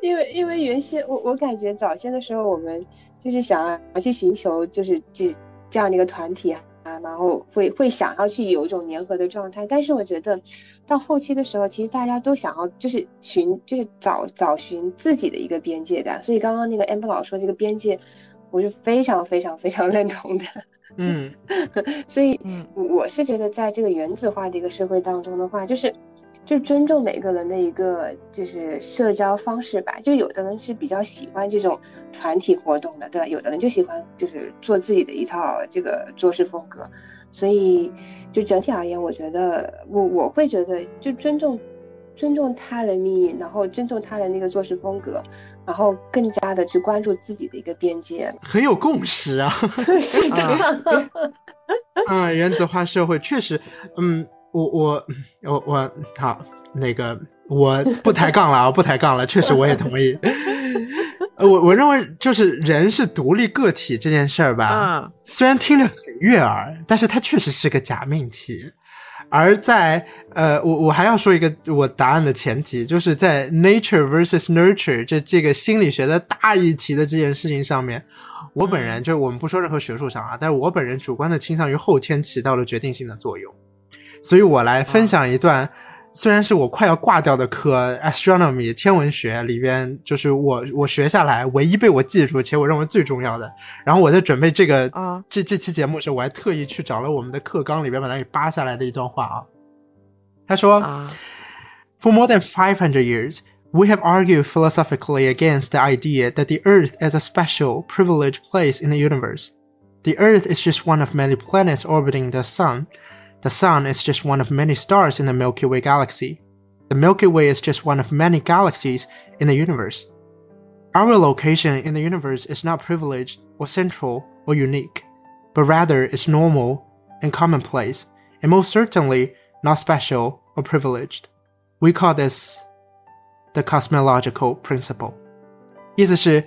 因为因为原先我我感觉早先的时候，我们就是想要去寻求就是这这样的一个团体啊，然后会会想要去有一种粘合的状态。但是我觉得到后期的时候，其实大家都想要就是寻就是找找寻自己的一个边界感。所以刚刚那个 amber 老说这个边界，我是非常非常非常认同的。嗯，<laughs> 所以，我是觉得，在这个原子化的一个社会当中的话，就是，就尊重每个人的一个就是社交方式吧。就有的人是比较喜欢这种团体活动的，对吧？有的人就喜欢就是做自己的一套这个做事风格。所以，就整体而言，我觉得我我会觉得，就尊重尊重他人命运，然后尊重他人那个做事风格。然后更加的去关注自己的一个边界，很有共识啊。<laughs> 是的，嗯，<laughs> 原子化社会确实，嗯，我我我我好，那个我不抬杠了啊，不抬杠了，确实我也同意。我我认为就是人是独立个体这件事儿吧，虽然听着很悦耳，但是它确实是个假命题。而在呃，我我还要说一个我答案的前提，就是在 nature versus nurture 这这个心理学的大议题的这件事情上面，我本人就是我们不说任何学术上啊，但是我本人主观的倾向于后天起到了决定性的作用，所以我来分享一段。虽然是我快要挂掉的课，astronomy 天文学里边，就是我我学下来唯一被我记住且我认为最重要的。然后我在准备这个啊这这期节目时，我还特意去找了我们的课纲里边把它给扒下来的一段话啊。他说：“For more than five hundred years, we have argued philosophically against the idea that the Earth is a special, privileged place in the universe. The Earth is just one of many planets orbiting the Sun.” The Sun is just one of many stars in the Milky Way galaxy. The Milky Way is just one of many galaxies in the universe. Our location in the universe is not privileged or central or unique, but rather is normal and commonplace, and most certainly not special or privileged. We call this the cosmological principle. 意思是，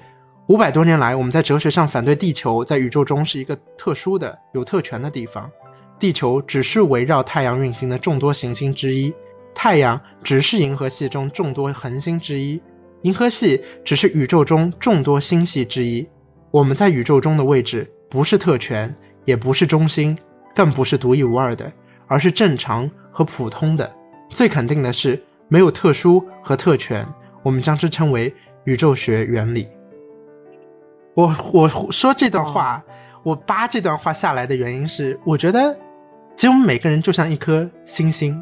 五百多年来，我们在哲学上反对地球在宇宙中是一个特殊的、有特权的地方。 地球只是围绕太阳运行的众多行星之一，太阳只是银河系中众多恒星之一，银河系只是宇宙中众多星系之一。我们在宇宙中的位置不是特权，也不是中心，更不是独一无二的，而是正常和普通的。最肯定的是，没有特殊和特权，我们将之称为宇宙学原理。我我说这段话，我扒这段话下来的原因是，我觉得。其实我们每个人就像一颗星星，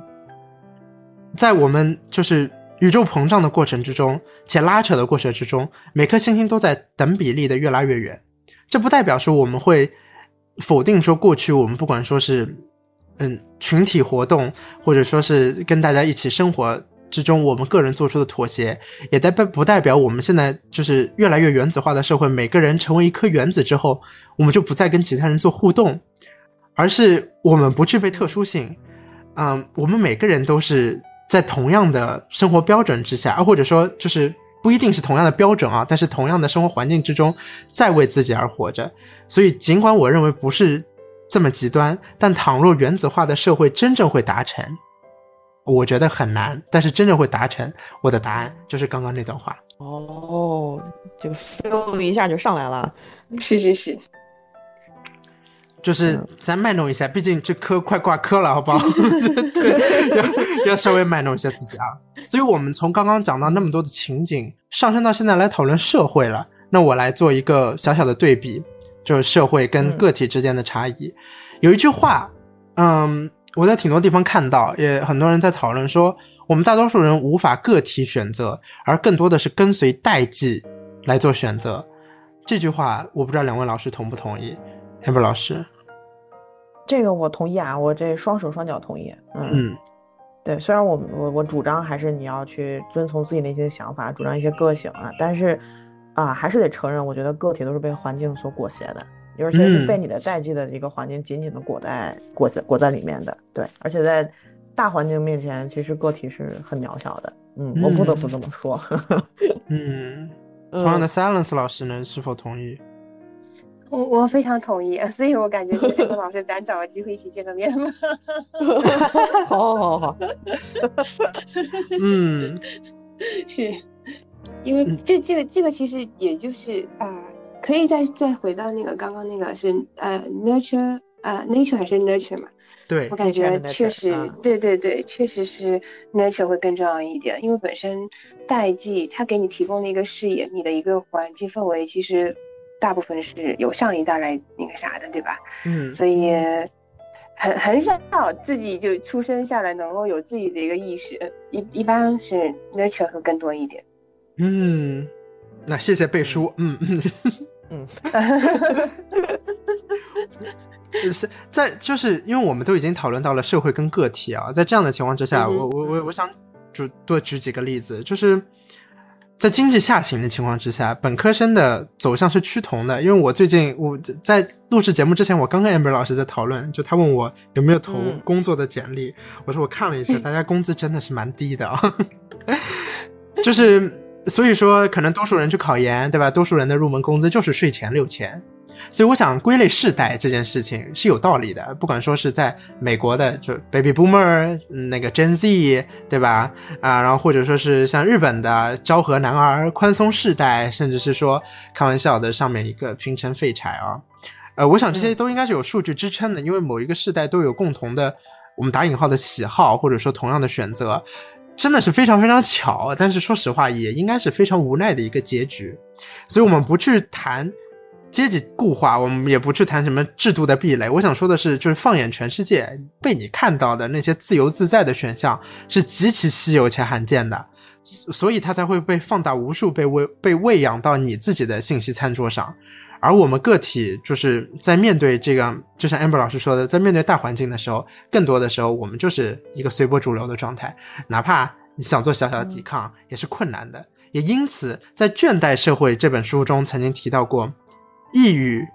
在我们就是宇宙膨胀的过程之中，且拉扯的过程之中，每颗星星都在等比例的越拉越远。这不代表说我们会否定说过去我们不管说是嗯群体活动，或者说是跟大家一起生活之中，我们个人做出的妥协，也代不不代表我们现在就是越来越原子化的社会，每个人成为一颗原子之后，我们就不再跟其他人做互动。而是我们不具备特殊性。嗯，我们每个人都是在同样的生活标准之下，啊，或者说就是不一定是同样的标准啊，但是同样的生活环境之中，在为自己而活着。所以，尽管我认为不是这么极端，但倘若原子化的社会真正会达成，我觉得很难。但是真正会达成，我的答案就是刚刚那段话。哦，这个 feel 一下就上来了。是是是。就是咱卖弄一下，毕竟这科快挂科了，好不好？<laughs> 对，要要稍微卖弄一下自己啊。所以，我们从刚刚讲到那么多的情景，上升到现在来讨论社会了。那我来做一个小小的对比，就是社会跟个体之间的差异。有一句话，嗯，我在挺多地方看到，也很多人在讨论说，我们大多数人无法个体选择，而更多的是跟随代际来做选择。这句话，我不知道两位老师同不同意？Amber 老师。这个我同意啊，我这双手双脚同意。嗯，对，虽然我我我主张还是你要去遵从自己内心的想法，主张一些个性啊，但是啊，还是得承认，我觉得个体都是被环境所裹挟的，尤其是被你的代际的一个环境紧紧的裹在裹在裹在里面的。对，而且在大环境面前，其实个体是很渺小的。嗯，我不得不这么说。<laughs> 嗯，同样的，Silence 老师呢，是否同意？我我非常同意，所以我感觉跟老师咱找个机会一起见个面吧。<laughs> 好，好，好，好。<laughs> 嗯，是，因为这这个这个其实也就是啊，可以再再回到那个刚刚那个是呃 nature 呃 nature 还是 nurture 嘛？对，我感觉确实，对对对，确实是 nature 会更重要一点，因为本身代际它给你提供了一个视野，你的一个环境氛围其实。大部分是由上一代来那个啥的，对吧？嗯，所以很很少自己就出生下来能够有自己的一个意识，一一般是 nature 会更多一点。嗯，那谢谢背书。嗯嗯嗯，就 <laughs> 是在就是因为我们都已经讨论到了社会跟个体啊，在这样的情况之下，我我我我想就多举几个例子，就是。在经济下行的情况之下，本科生的走向是趋同的。因为我最近我在录制节目之前，我刚跟 Amber 老师在讨论，就他问我有没有投工作的简历，我说我看了一下，<laughs> 大家工资真的是蛮低的啊。<laughs> 就是所以说，可能多数人去考研，对吧？多数人的入门工资就是税前六千。所以我想归类世代这件事情是有道理的，不管说是在美国的就 Baby Boomer 那个 Gen Z 对吧？啊，然后或者说是像日本的昭和男儿宽松世代，甚至是说开玩笑的上面一个平成废柴啊，呃，我想这些都应该是有数据支撑的，因为某一个世代都有共同的我们打引号的喜好，或者说同样的选择，真的是非常非常巧。但是说实话，也应该是非常无奈的一个结局，所以我们不去谈。阶级固化，我们也不去谈什么制度的壁垒。我想说的是，就是放眼全世界，被你看到的那些自由自在的选项是极其稀有且罕见的，所以它才会被放大无数，被喂被喂养到你自己的信息餐桌上。而我们个体就是在面对这个，就像 Amber 老师说的，在面对大环境的时候，更多的时候我们就是一个随波逐流的状态，哪怕你想做小小的抵抗，也是困难的。也因此，在《倦怠社会》这本书中曾经提到过。抑郁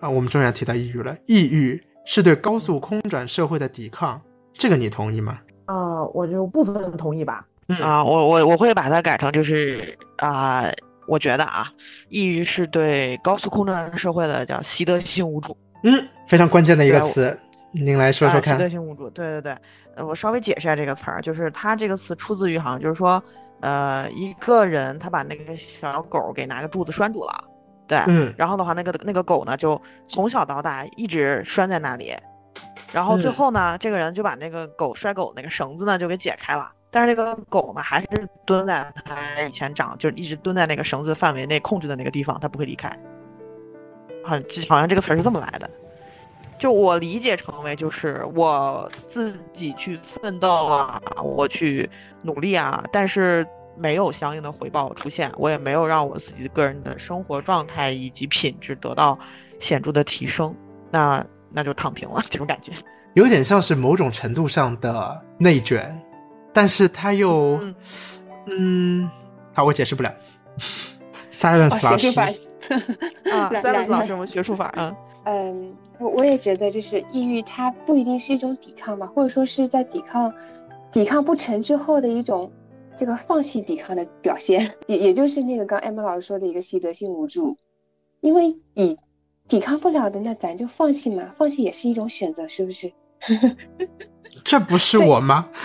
啊，我们终于要提到抑郁了。抑郁是对高速空转社会的抵抗，这个你同意吗？啊，我就部分同意吧。啊，我我我会把它改成就是啊，我觉得啊，抑郁是对高速空转社会的叫习得性无助。嗯，非常关键的一个词，您来说说看。习得性无助，对对对。呃，我稍微解释一下这个词儿，就是它这个词出自于好像就是说，呃，一个人他把那个小狗给拿个柱子拴住了。对，嗯，然后的话，那个那个狗呢，就从小到大一直拴在那里，然后最后呢，这个人就把那个狗拴狗那个绳子呢就给解开了，但是那个狗呢还是蹲在它以前长，就是一直蹲在那个绳子范围内控制的那个地方，它不会离开。好，好像这个词儿是这么来的，就我理解成为就是我自己去奋斗啊，我去努力啊，但是。没有相应的回报出现，我也没有让我自己个人的生活状态以及品质得到显著的提升，那那就躺平了，<laughs> 这种感觉。有点像是某种程度上的内卷，但是他又，嗯，好，我解释不了。Silence 老师，<laughs> 啊，Silence 老师，我们学术法，嗯，嗯，我我也觉得就是抑郁，它不一定是一种抵抗吧，或者说是在抵抗，抵抗不成之后的一种这个放弃抵抗的表现，也也就是那个刚艾玛老师说的一个习得性无助，因为你抵抗不了的，那咱就放弃嘛，放弃也是一种选择，是不是？<laughs> 这不是我吗？<laughs>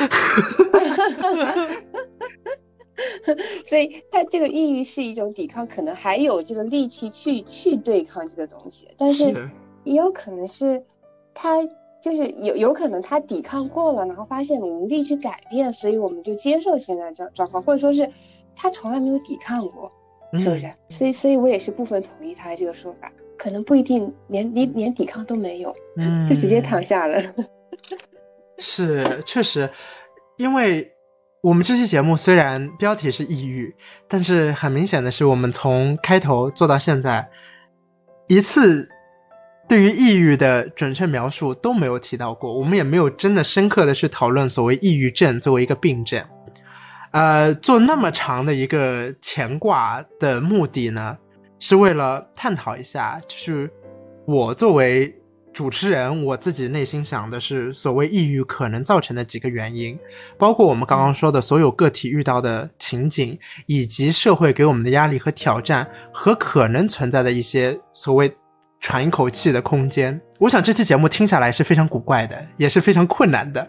所以，他这个抑郁是一种抵抗，可能还有这个力气去去对抗这个东西，但是也有可能是他就是有有可能他抵抗过了，然后发现无力去改变，所以我们就接受现在状状况，或者说是他从来没有抵抗过，是不是？所以，所以我也是部分同意他这个说法，可能不一定连连连抵抗都没有，就直接躺下了。是，确实，因为。我们这期节目虽然标题是抑郁，但是很明显的是，我们从开头做到现在，一次对于抑郁的准确描述都没有提到过。我们也没有真的深刻的去讨论所谓抑郁症作为一个病症。呃，做那么长的一个前挂的目的呢，是为了探讨一下，就是我作为。主持人，我自己内心想的是，所谓抑郁可能造成的几个原因，包括我们刚刚说的所有个体遇到的情景，以及社会给我们的压力和挑战，和可能存在的一些所谓喘一口气的空间。我想这期节目听下来是非常古怪的，也是非常困难的。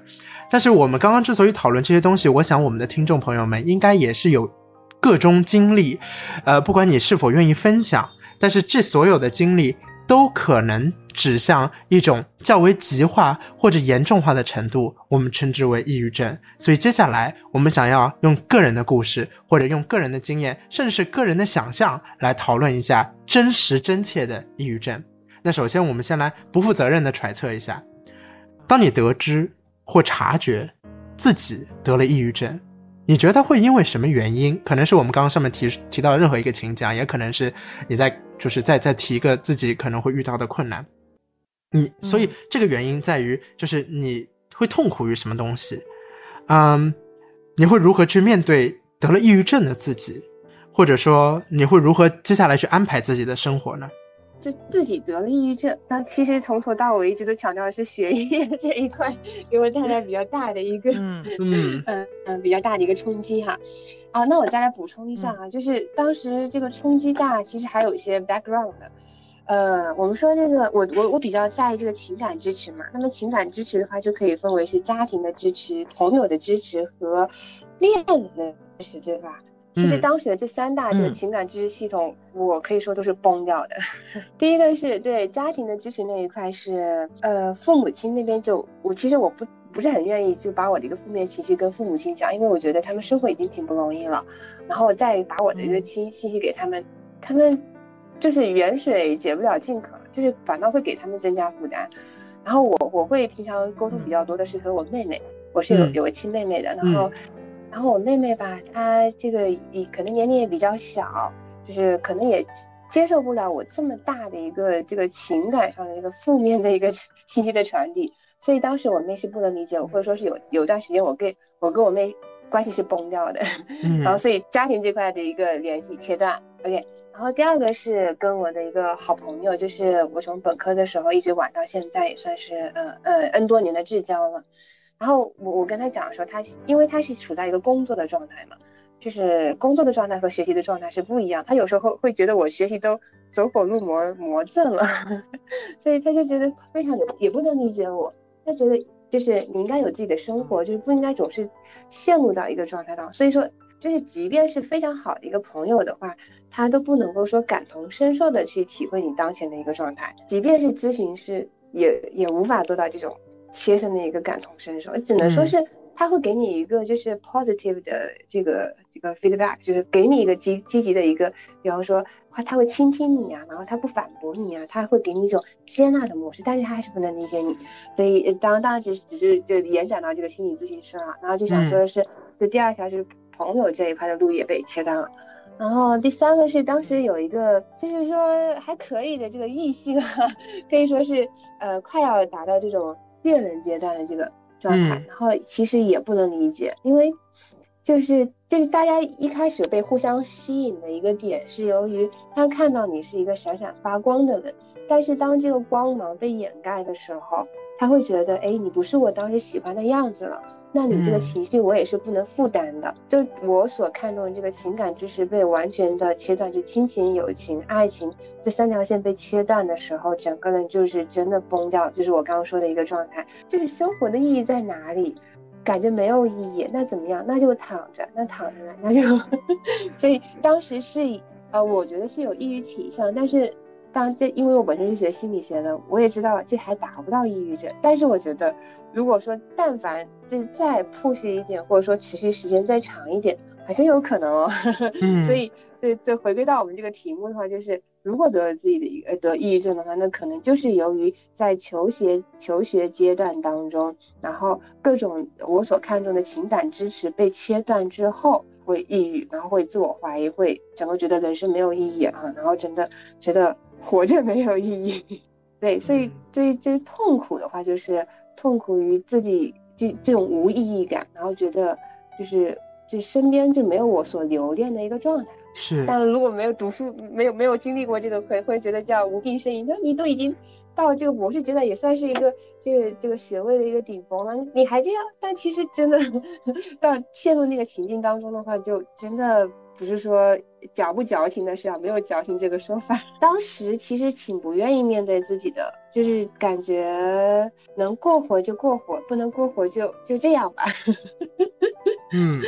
但是我们刚刚之所以讨论这些东西，我想我们的听众朋友们应该也是有各种经历，呃，不管你是否愿意分享，但是这所有的经历。都可能指向一种较为极化或者严重化的程度，我们称之为抑郁症。所以接下来我们想要用个人的故事，或者用个人的经验，甚至是个人的想象来讨论一下真实真切的抑郁症。那首先我们先来不负责任的揣测一下：当你得知或察觉自己得了抑郁症，你觉得会因为什么原因？可能是我们刚刚上面提提到任何一个情节，也可能是你在。就是再再提一个自己可能会遇到的困难，你所以这个原因在于，就是你会痛苦于什么东西，嗯，你会如何去面对得了抑郁症的自己，或者说你会如何接下来去安排自己的生活呢？就自己得了抑郁症，那其实从头到尾一直都强调的是学业 <laughs> 这一块给我带来比较大的一个，嗯嗯嗯比较大的一个冲击哈。啊，那我再来补充一下啊，就是当时这个冲击大，其实还有一些 background 的。呃，我们说那个，我我我比较在意这个情感支持嘛。那么情感支持的话，就可以分为是家庭的支持、朋友的支持和恋人的支持，对吧？其实当时的这三大这个情感支持系统，我可以说都是崩掉的。<laughs> 第一个是对家庭的支持那一块是，呃，父母亲那边就我其实我不。不是很愿意就把我的一个负面情绪跟父母亲讲，因为我觉得他们生活已经挺不容易了，然后再把我的一个亲信息给他们，他们就是远水解不了近渴，就是反倒会给他们增加负担。然后我我会平常沟通比较多的是和我妹妹，我是有有个亲妹妹的，然后然后我妹妹吧，她这个也可能年龄也比较小，就是可能也接受不了我这么大的一个这个情感上的一个负面的一个信息的传递。所以当时我妹是不能理解我，或者说是有有段时间我跟我跟我妹关系是崩掉的，<laughs> 然后所以家庭这块的一个联系切断。OK，然后第二个是跟我的一个好朋友，就是我从本科的时候一直玩到现在，也算是呃呃 N 多年的至交了。然后我我跟他讲说，他因为他是处在一个工作的状态嘛，就是工作的状态和学习的状态是不一样，他有时候会觉得我学习都走火入魔魔怔了，<laughs> 所以他就觉得非常也不能理解我。他觉得就是你应该有自己的生活，就是不应该总是陷入到一个状态当中。所以说，就是即便是非常好的一个朋友的话，他都不能够说感同身受的去体会你当前的一个状态。即便是咨询师，也也无法做到这种切身的一个感同身受，只能说是。他会给你一个就是 positive 的这个这个 feedback，就是给你一个积积极的一个，比方说他他会倾听你啊，然后他不反驳你啊，他会给你一种接纳的模式，但是他还是不能理解你，所以当当然其实只是就延展到这个心理咨询师了，然后就想说的是，就第二条就是朋友这一块的路也被切断了，然后第三个是当时有一个就是说还可以的这个异性，<laughs> 可以说是呃快要达到这种恋人阶段的这个。状态，然后其实也不能理解，因为就是就是大家一开始被互相吸引的一个点，是由于他看到你是一个闪闪发光的人，但是当这个光芒被掩盖的时候，他会觉得，哎，你不是我当时喜欢的样子了，那你这个情绪我也是不能负担的。就我所看重的这个情感支持被完全的切断，就亲情、友情、爱情这三条线被切断的时候，整个人就是真的崩掉，就是我刚刚说的一个状态，就是生活的意义在哪里？感觉没有意义，那怎么样？那就躺着，那躺着呢？那就，<laughs> 所以当时是，呃，我觉得是有抑郁倾向，但是，当这因为我本身是学心理学的，我也知道这还达不到抑郁症。但是我觉得，如果说但凡就是再 push 一点，或者说持续时间再长一点，还真有可能哦。<laughs> 所以，对对，回归到我们这个题目的话，就是。如果得了自己的一个得抑郁症的话，那可能就是由于在求学求学阶段当中，然后各种我所看重的情感支持被切断之后，会抑郁，然后会自我怀疑，会整个觉得人生没有意义啊，然后真的觉得活着没有意义。<laughs> 对，所以对于就是痛苦的话，就是痛苦于自己这这种无意义感，然后觉得就是就身边就没有我所留恋的一个状态。是，但如果没有读书，没有没有经历过这个，会会觉得叫无病呻吟。那你都已经到这个博士阶段，也算是一个这个这个学位的一个顶峰了，你还这样？但其实真的 <laughs> 到陷入那个情境当中的话，就真的不是说矫不矫情的事啊，没有矫情这个说法。<laughs> 当时其实挺不愿意面对自己的，就是感觉能过活就过活，不能过活就就这样吧。<laughs> 嗯，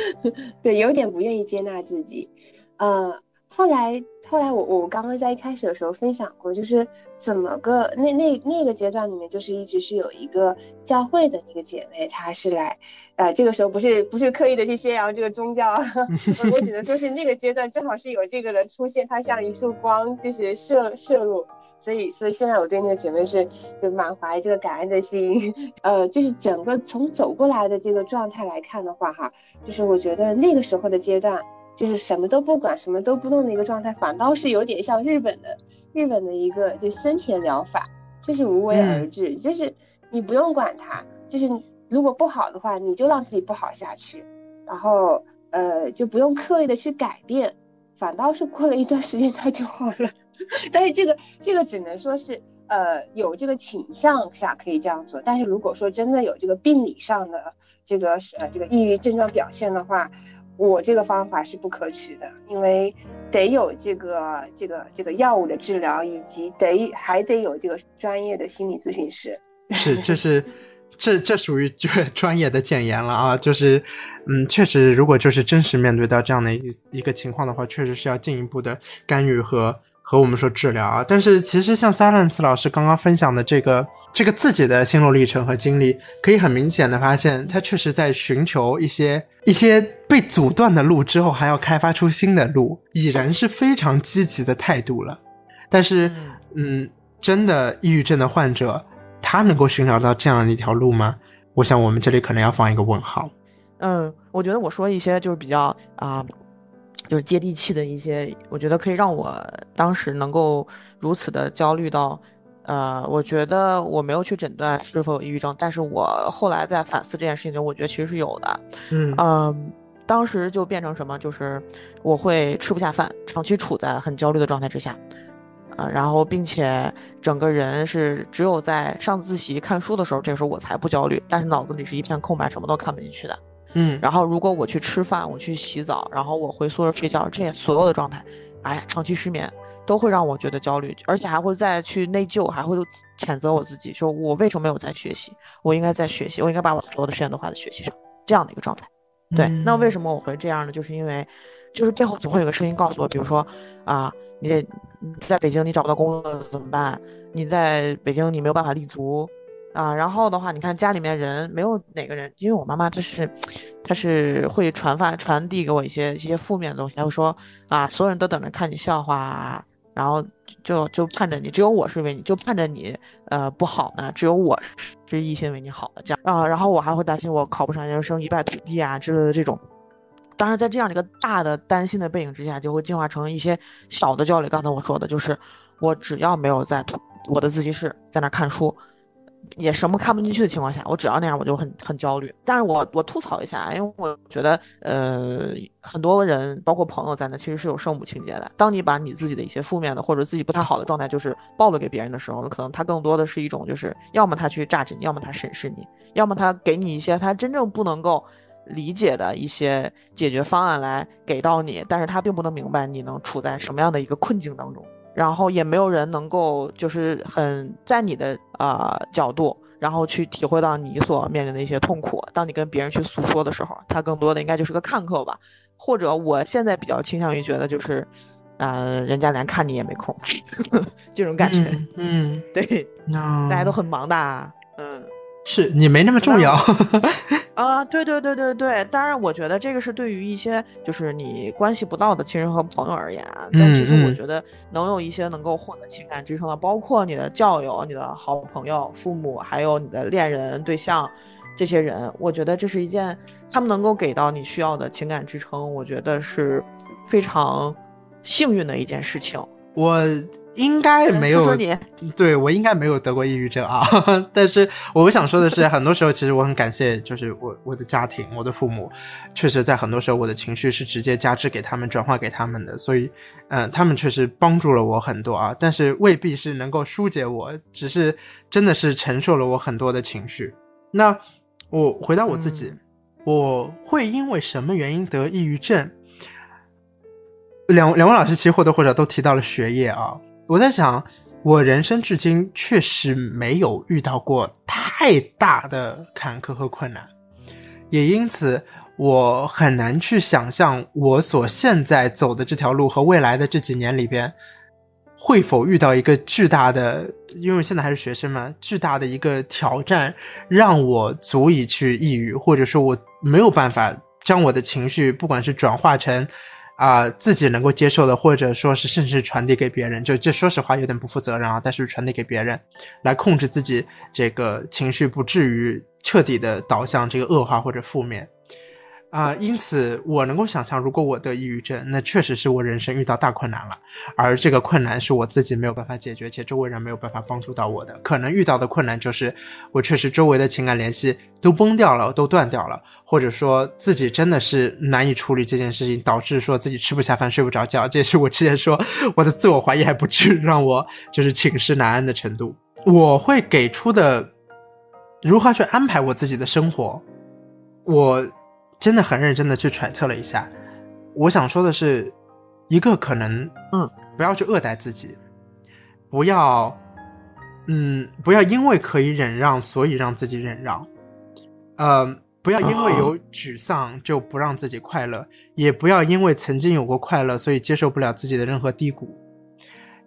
对，有点不愿意接纳自己。呃，后来后来我我刚刚在一开始的时候分享过，就是怎么个那那那个阶段里面，就是一直是有一个教会的那个姐妹，她是来，呃，这个时候不是不是刻意的去宣扬这个宗教，<laughs> 我只能说是那个阶段正好是有这个人出现，她像一束光，就是射射入，所以所以现在我对那个姐妹是就满怀这个感恩的心，<laughs> 呃，就是整个从走过来的这个状态来看的话，哈，就是我觉得那个时候的阶段。就是什么都不管，什么都不动的一个状态，反倒是有点像日本的日本的一个就森田疗法，就是无为而治，就是你不用管它，就是如果不好的话，你就让自己不好下去，然后呃就不用刻意的去改变，反倒是过了一段时间它就好了。<laughs> 但是这个这个只能说是呃有这个倾向下可以这样做，但是如果说真的有这个病理上的这个呃这个抑郁症状表现的话。我这个方法是不可取的，因为得有这个这个这个药物的治疗，以及得还得有这个专业的心理咨询师。是，这是这这属于这 <laughs> 专业的谏言了啊！就是，嗯，确实，如果就是真实面对到这样的一一个情况的话，确实是要进一步的干预和和我们说治疗啊。但是，其实像 Silence 老师刚刚分享的这个这个自己的心路历程和经历，可以很明显的发现，他确实在寻求一些。一些被阻断的路之后，还要开发出新的路，已然是非常积极的态度了。但是，嗯，真的抑郁症的患者，他能够寻找到这样的一条路吗？我想，我们这里可能要放一个问号。嗯，我觉得我说一些就是比较啊，就是接地气的一些，我觉得可以让我当时能够如此的焦虑到。呃，我觉得我没有去诊断是否有抑郁症，但是我后来在反思这件事情中，我觉得其实是有的。嗯嗯，当时就变成什么，就是我会吃不下饭，长期处在很焦虑的状态之下，呃，然后并且整个人是只有在上自习看书的时候，这个时候我才不焦虑，但是脑子里是一片空白，什么都看不进去的。嗯，然后如果我去吃饭，我去洗澡，然后我回宿舍睡觉，这些所有的状态，哎，长期失眠。都会让我觉得焦虑，而且还会再去内疚，还会谴责我自己，说我为什么没有在学习？我应该在学习，我应该把我所有的时间都花在学习上，这样的一个状态。对，那为什么我会这样呢？就是因为，就是背后总会有个声音告诉我，比如说啊，你在北京你找不到工作怎么办？你在北京你没有办法立足。啊，然后的话，你看家里面人没有哪个人，因为我妈妈她是，她是会传发传递给我一些一些负面的东西，她会说啊，所有人都等着看你笑话，然后就就盼着你，只有我是为你就盼着你呃不好呢，只有我是一心为你好的这样啊，然后我还会担心我考不上研究生一败涂地啊之类的这种，当然在这样的一个大的担心的背景之下，就会进化成一些小的焦虑。刚才我说的就是，我只要没有在我的自习室在那看书。也什么看不进去的情况下，我只要那样我就很很焦虑。但是我我吐槽一下，因为我觉得呃很多人包括朋友在那其实是有圣母情节的。当你把你自己的一些负面的或者自己不太好的状态就是暴露给别人的时候，可能他更多的是一种就是要么他去榨汁，要么他审视你，要么他给你一些他真正不能够理解的一些解决方案来给到你，但是他并不能明白你能处在什么样的一个困境当中。然后也没有人能够就是很在你的啊角度，然后去体会到你所面临的一些痛苦。当你跟别人去诉说的时候，他更多的应该就是个看客吧。或者我现在比较倾向于觉得就是，嗯，人家连看你也没空，<laughs> 这种感觉。嗯，<laughs> 对，大家都很忙的，嗯。是你没那么重要 <laughs> 啊！对对对对对，当然，我觉得这个是对于一些就是你关系不到的亲人和朋友而言。但其实我觉得能有一些能够获得情感支撑的，包括你的教友、你的好朋友、父母，还有你的恋人、对象，这些人，我觉得这是一件他们能够给到你需要的情感支撑，我觉得是非常幸运的一件事情。我。应该没有，对我应该没有得过抑郁症啊。<laughs> 但是我想说的是，很多时候其实我很感谢，就是我我的家庭，我的父母，确实在很多时候我的情绪是直接加之给他们，转化给他们的。所以，嗯，他们确实帮助了我很多啊。但是未必是能够疏解我，只是真的是承受了我很多的情绪。那我回到我自己，我会因为什么原因得抑郁症？两两位老师其实或多或少都提到了学业啊。我在想，我人生至今确实没有遇到过太大的坎坷和困难，也因此我很难去想象我所现在走的这条路和未来的这几年里边会否遇到一个巨大的，因为现在还是学生嘛，巨大的一个挑战，让我足以去抑郁，或者说我没有办法将我的情绪，不管是转化成。啊，自己能够接受的，或者说是甚至传递给别人，就这说实话有点不负责任啊。但是传递给别人，来控制自己这个情绪，不至于彻底的导向这个恶化或者负面。啊，因此我能够想象，如果我得抑郁症，那确实是我人生遇到大困难了，而这个困难是我自己没有办法解决，且周围人没有办法帮助到我的。可能遇到的困难就是，我确实周围的情感联系都崩掉了，都断掉了，或者说自己真的是难以处理这件事情，导致说自己吃不下饭、睡不着觉。这也是我之前说我的自我怀疑还不至让我就是寝食难安的程度。我会给出的如何去安排我自己的生活，我。真的很认真的去揣测了一下，我想说的是，一个可能，嗯，不要去恶待自己，不要，嗯，不要因为可以忍让，所以让自己忍让，呃，不要因为有沮丧就不让自己快乐，也不要因为曾经有过快乐，所以接受不了自己的任何低谷，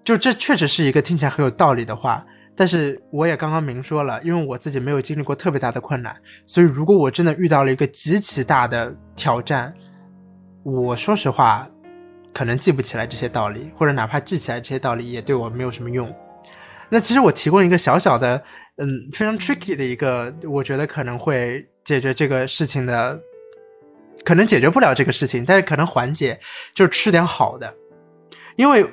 就这确实是一个听起来很有道理的话。但是我也刚刚明说了，因为我自己没有经历过特别大的困难，所以如果我真的遇到了一个极其大的挑战，我说实话，可能记不起来这些道理，或者哪怕记起来这些道理，也对我没有什么用。那其实我提供一个小小的，嗯，非常 tricky 的一个，我觉得可能会解决这个事情的，可能解决不了这个事情，但是可能缓解，就是吃点好的，因为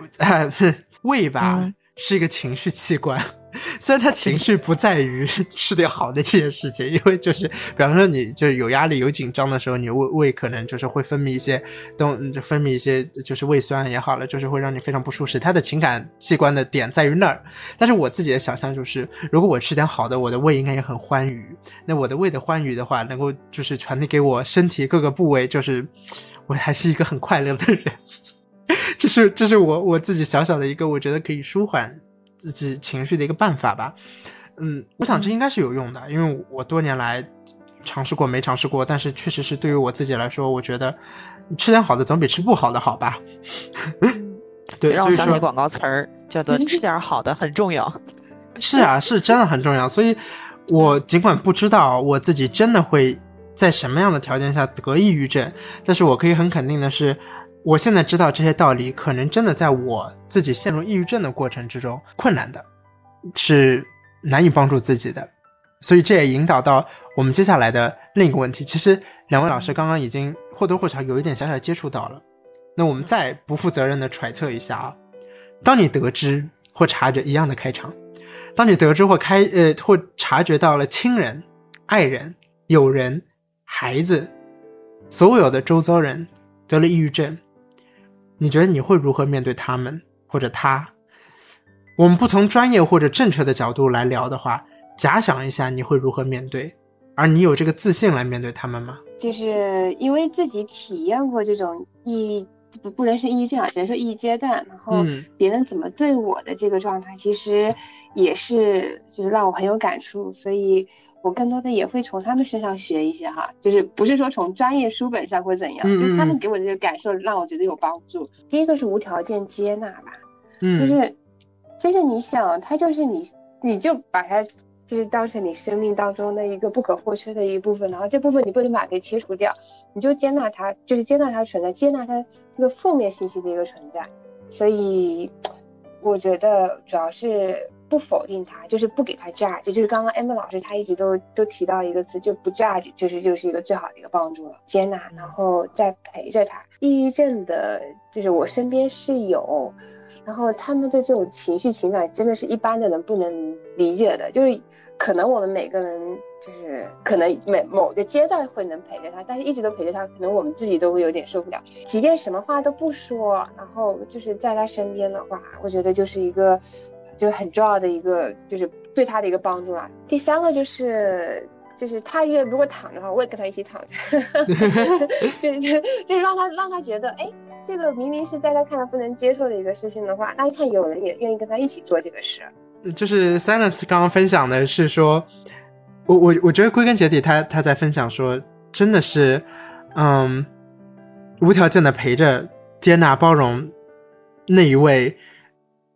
<laughs> 胃吧是一个情绪器官。<laughs> 虽然他情绪不在于 <laughs> 吃点好的这件事情，因为就是比方说你就是有压力有紧张的时候，你胃胃可能就是会分泌一些东，分泌一些就是胃酸也好了，就是会让你非常不舒适。他的情感器官的点在于那儿。但是我自己的想象就是，如果我吃点好的，我的胃应该也很欢愉。那我的胃的欢愉的话，能够就是传递给我身体各个部位，就是我还是一个很快乐的人。<laughs> 这是这是我我自己小小的一个，我觉得可以舒缓。自己情绪的一个办法吧，嗯，我想这应该是有用的，因为我多年来尝试过没尝试过，但是确实是对于我自己来说，我觉得吃点好的总比吃不好的好吧。对，让我想起广告词儿，叫做 <laughs> “吃点好的很重要”。是啊，是真的很重要。所以，我尽管不知道我自己真的会在什么样的条件下得抑郁症，但是我可以很肯定的是。我现在知道这些道理，可能真的在我自己陷入抑郁症的过程之中困难的，是难以帮助自己的，所以这也引导到我们接下来的另一个问题。其实两位老师刚刚已经或多或少有一点小小接触到了，那我们再不负责任的揣测一下啊，当你得知或察觉一样的开场，当你得知或开呃或察觉到了亲人、爱人、友人、孩子，所有的周遭人得了抑郁症，你觉得你会如何面对他们或者他？我们不从专业或者正确的角度来聊的话，假想一下你会如何面对，而你有这个自信来面对他们吗？就是因为自己体验过这种抑郁。不不能是抑郁症啊，只能说抑郁阶段。然后别人怎么对我的这个状态，其实也是就是让我很有感触，所以我更多的也会从他们身上学一些哈，就是不是说从专业书本上或怎样，就是他们给我的这个感受让我觉得有帮助。第一个是无条件接纳吧，就是就是你想他就是你，你就把他就是当成你生命当中的一个不可或缺的一部分，然后这部分你不能把它给切除掉。你就接纳它，就是接纳它存在，接纳它这个负面信息的一个存在。所以，<tsk> 我觉得主要是不否定他，就是不给他 judge。就是刚刚 M 老师他一直都都提到一个词，就不 judge，就是就是一个最好的一个帮助了。接纳，然后再陪着他。抑郁症的，就是我身边是有，然后他们的这种情绪情感，真的是一般的人不能理解的，就是可能我们每个人。就是可能每某个阶段会能陪着他，但是一直都陪着他，可能我们自己都会有点受不了。即便什么话都不说，然后就是在他身边的话，我觉得就是一个，就是很重要的一个，就是对他的一个帮助啦。第三个就是，就是他愿如果躺的话，我也跟他一起躺着，<laughs> 就是 <laughs> 就是让他让他觉得，哎，这个明明是在他看来不能接受的一个事情的话，那一看有人也愿意跟他一起做这个事。就是 Silence 刚刚分享的是说。我我我觉得归根结底，他他在分享说，真的是，嗯，无条件的陪着、接纳、包容那一位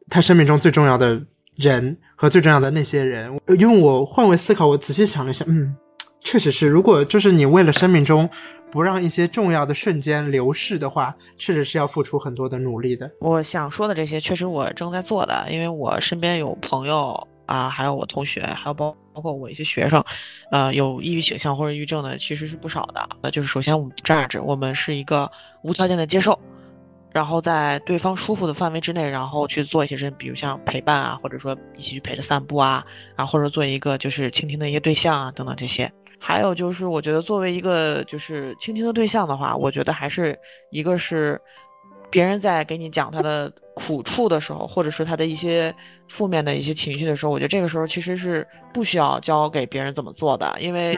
他生命中最重要的人和最重要的那些人。因为我换位思考，我仔细想了一下，嗯，确实是，如果就是你为了生命中不让一些重要的瞬间流逝的话，确实是要付出很多的努力的。我想说的这些，确实我正在做的，因为我身边有朋友。啊，还有我同学，还有包包括我一些学生，呃，有抑郁倾向或者抑郁症的其实是不少的。那就是首先我们不 judge，我们是一个无条件的接受，然后在对方舒服的范围之内，然后去做一些事，比如像陪伴啊，或者说一起去陪着散步啊，啊，或者做一个就是倾听的一个对象啊，等等这些。还有就是我觉得作为一个就是倾听的对象的话，我觉得还是一个是别人在给你讲他的。苦处的时候，或者是他的一些负面的一些情绪的时候，我觉得这个时候其实是不需要教给别人怎么做的，因为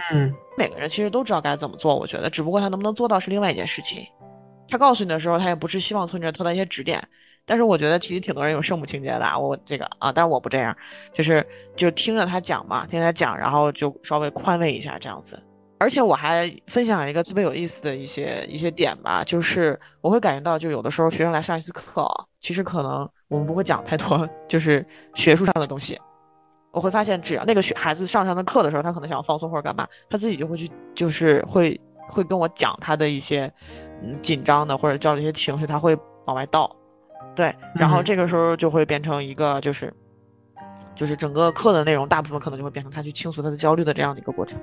每个人其实都知道该怎么做。我觉得，只不过他能不能做到是另外一件事情。他告诉你的时候，他也不是希望从你这得到一些指点。但是我觉得其实挺多人有圣母情节的，我这个啊，但是我不这样，就是就听着他讲嘛，听他讲，然后就稍微宽慰一下这样子。而且我还分享一个特别有意思的一些一些点吧，就是我会感觉到，就有的时候学生来上一次课，其实可能我们不会讲太多，就是学术上的东西。我会发现，只要那个学孩子上上的课的时候，他可能想要放松或者干嘛，他自己就会去，就是会会跟我讲他的一些紧张的或者叫的一些情绪，他会往外倒。对，然后这个时候就会变成一个就是就是整个课的内容大部分可能就会变成他去倾诉他的焦虑的这样的一个过程。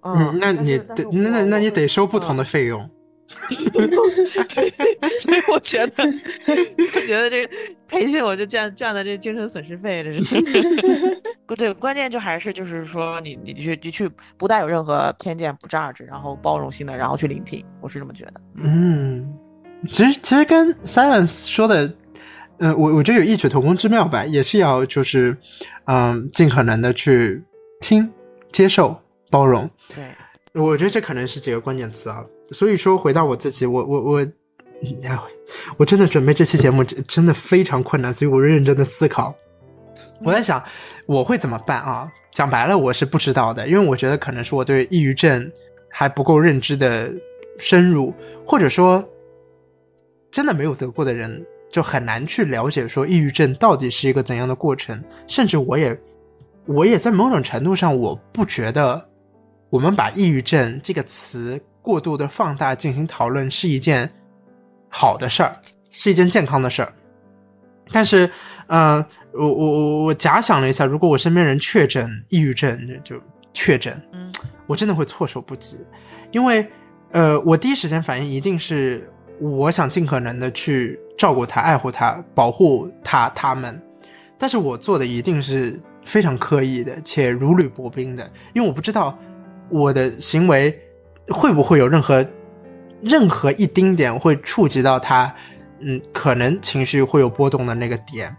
嗯，那你得那那那你得收不同的费用。所以我觉得，我觉得这个培训我就赚赚的这精神损失费，这是。<laughs> 对，关键就还是就是说，你你去你去不带有任何偏见，不 judge，然后包容性的，然后去聆听，我是这么觉得。嗯，其实其实跟 Silence 说的，呃，我我觉得有异曲同工之妙吧，也是要就是嗯，尽可能的去听、接受。包容，对，我觉得这可能是几个关键词啊。所以说，回到我自己，我我我，我真的准备这期节目真真的非常困难，所以我认真的思考。我在想我会怎么办啊？讲白了，我是不知道的，因为我觉得可能是我对抑郁症还不够认知的深入，或者说真的没有得过的人，就很难去了解说抑郁症到底是一个怎样的过程，甚至我也我也在某种程度上，我不觉得。我们把抑郁症这个词过度的放大进行讨论是一件好的事儿，是一件健康的事儿。但是，嗯，我我我我假想了一下，如果我身边人确诊抑郁症，就确诊，嗯，我真的会措手不及，因为，呃，我第一时间反应一定是我想尽可能的去照顾他、爱护他、保护他他们。但是我做的一定是非常刻意的，且如履薄冰的，因为我不知道我的行为会不会有任何任何一丁点会触及到他，嗯，可能情绪会有波动的那个点，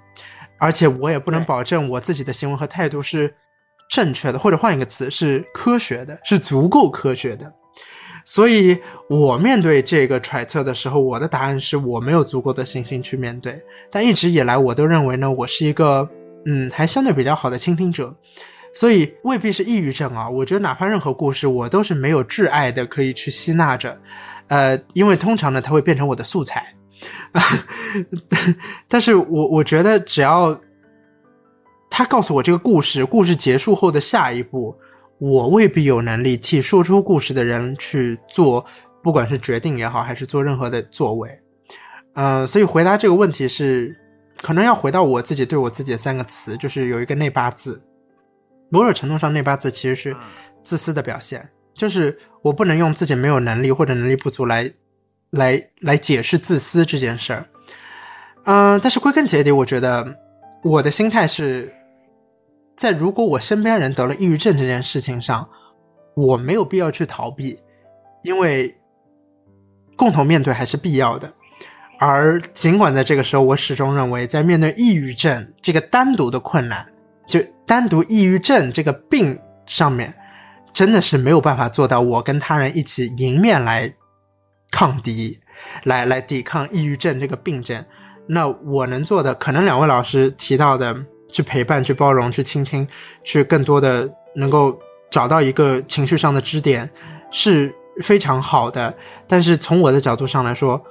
而且我也不能保证我自己的行为和态度是正确的，或者换一个词是科学的，是足够科学的。所以我面对这个揣测的时候，我的答案是我没有足够的信心去面对。但一直以来，我都认为呢，我是一个嗯，还相对比较好的倾听者，所以未必是抑郁症啊。我觉得哪怕任何故事，我都是没有挚爱的可以去吸纳着，呃，因为通常呢，它会变成我的素材。<laughs> 但是我我觉得，只要他告诉我这个故事，故事结束后的下一步。我未必有能力替说出故事的人去做，不管是决定也好，还是做任何的作为，嗯，所以回答这个问题是，可能要回到我自己对我自己的三个词，就是有一个内八字，某种程度上内八字其实是自私的表现，就是我不能用自己没有能力或者能力不足来，来来解释自私这件事儿，嗯，但是归根结底，我觉得我的心态是。在如果我身边人得了抑郁症这件事情上，我没有必要去逃避，因为共同面对还是必要的。而尽管在这个时候，我始终认为，在面对抑郁症这个单独的困难，就单独抑郁症这个病上面，真的是没有办法做到我跟他人一起迎面来抗敌，来来抵抗抑郁症这个病症。那我能做的，可能两位老师提到的。去陪伴，去包容，去倾听，去更多的能够找到一个情绪上的支点，是非常好的。但是从我的角度上来说，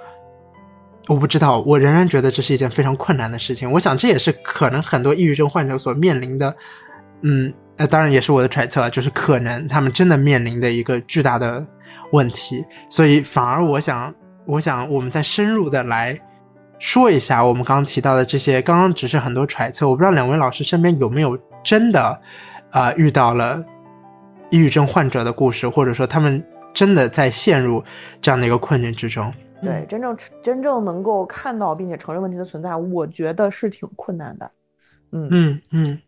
我不知道，我仍然觉得这是一件非常困难的事情。我想这也是可能很多抑郁症患者所面临的，嗯，那当然也是我的揣测，就是可能他们真的面临的一个巨大的问题。所以反而我想，我想我们再深入的来。说一下我们刚刚提到的这些，刚刚只是很多揣测，我不知道两位老师身边有没有真的，啊，遇到了抑郁症患者的故事，或者说他们真的在陷入这样的一个困境之中。对，真正真正能够看到并且承认问题的存在，我觉得是挺困难的。嗯嗯嗯，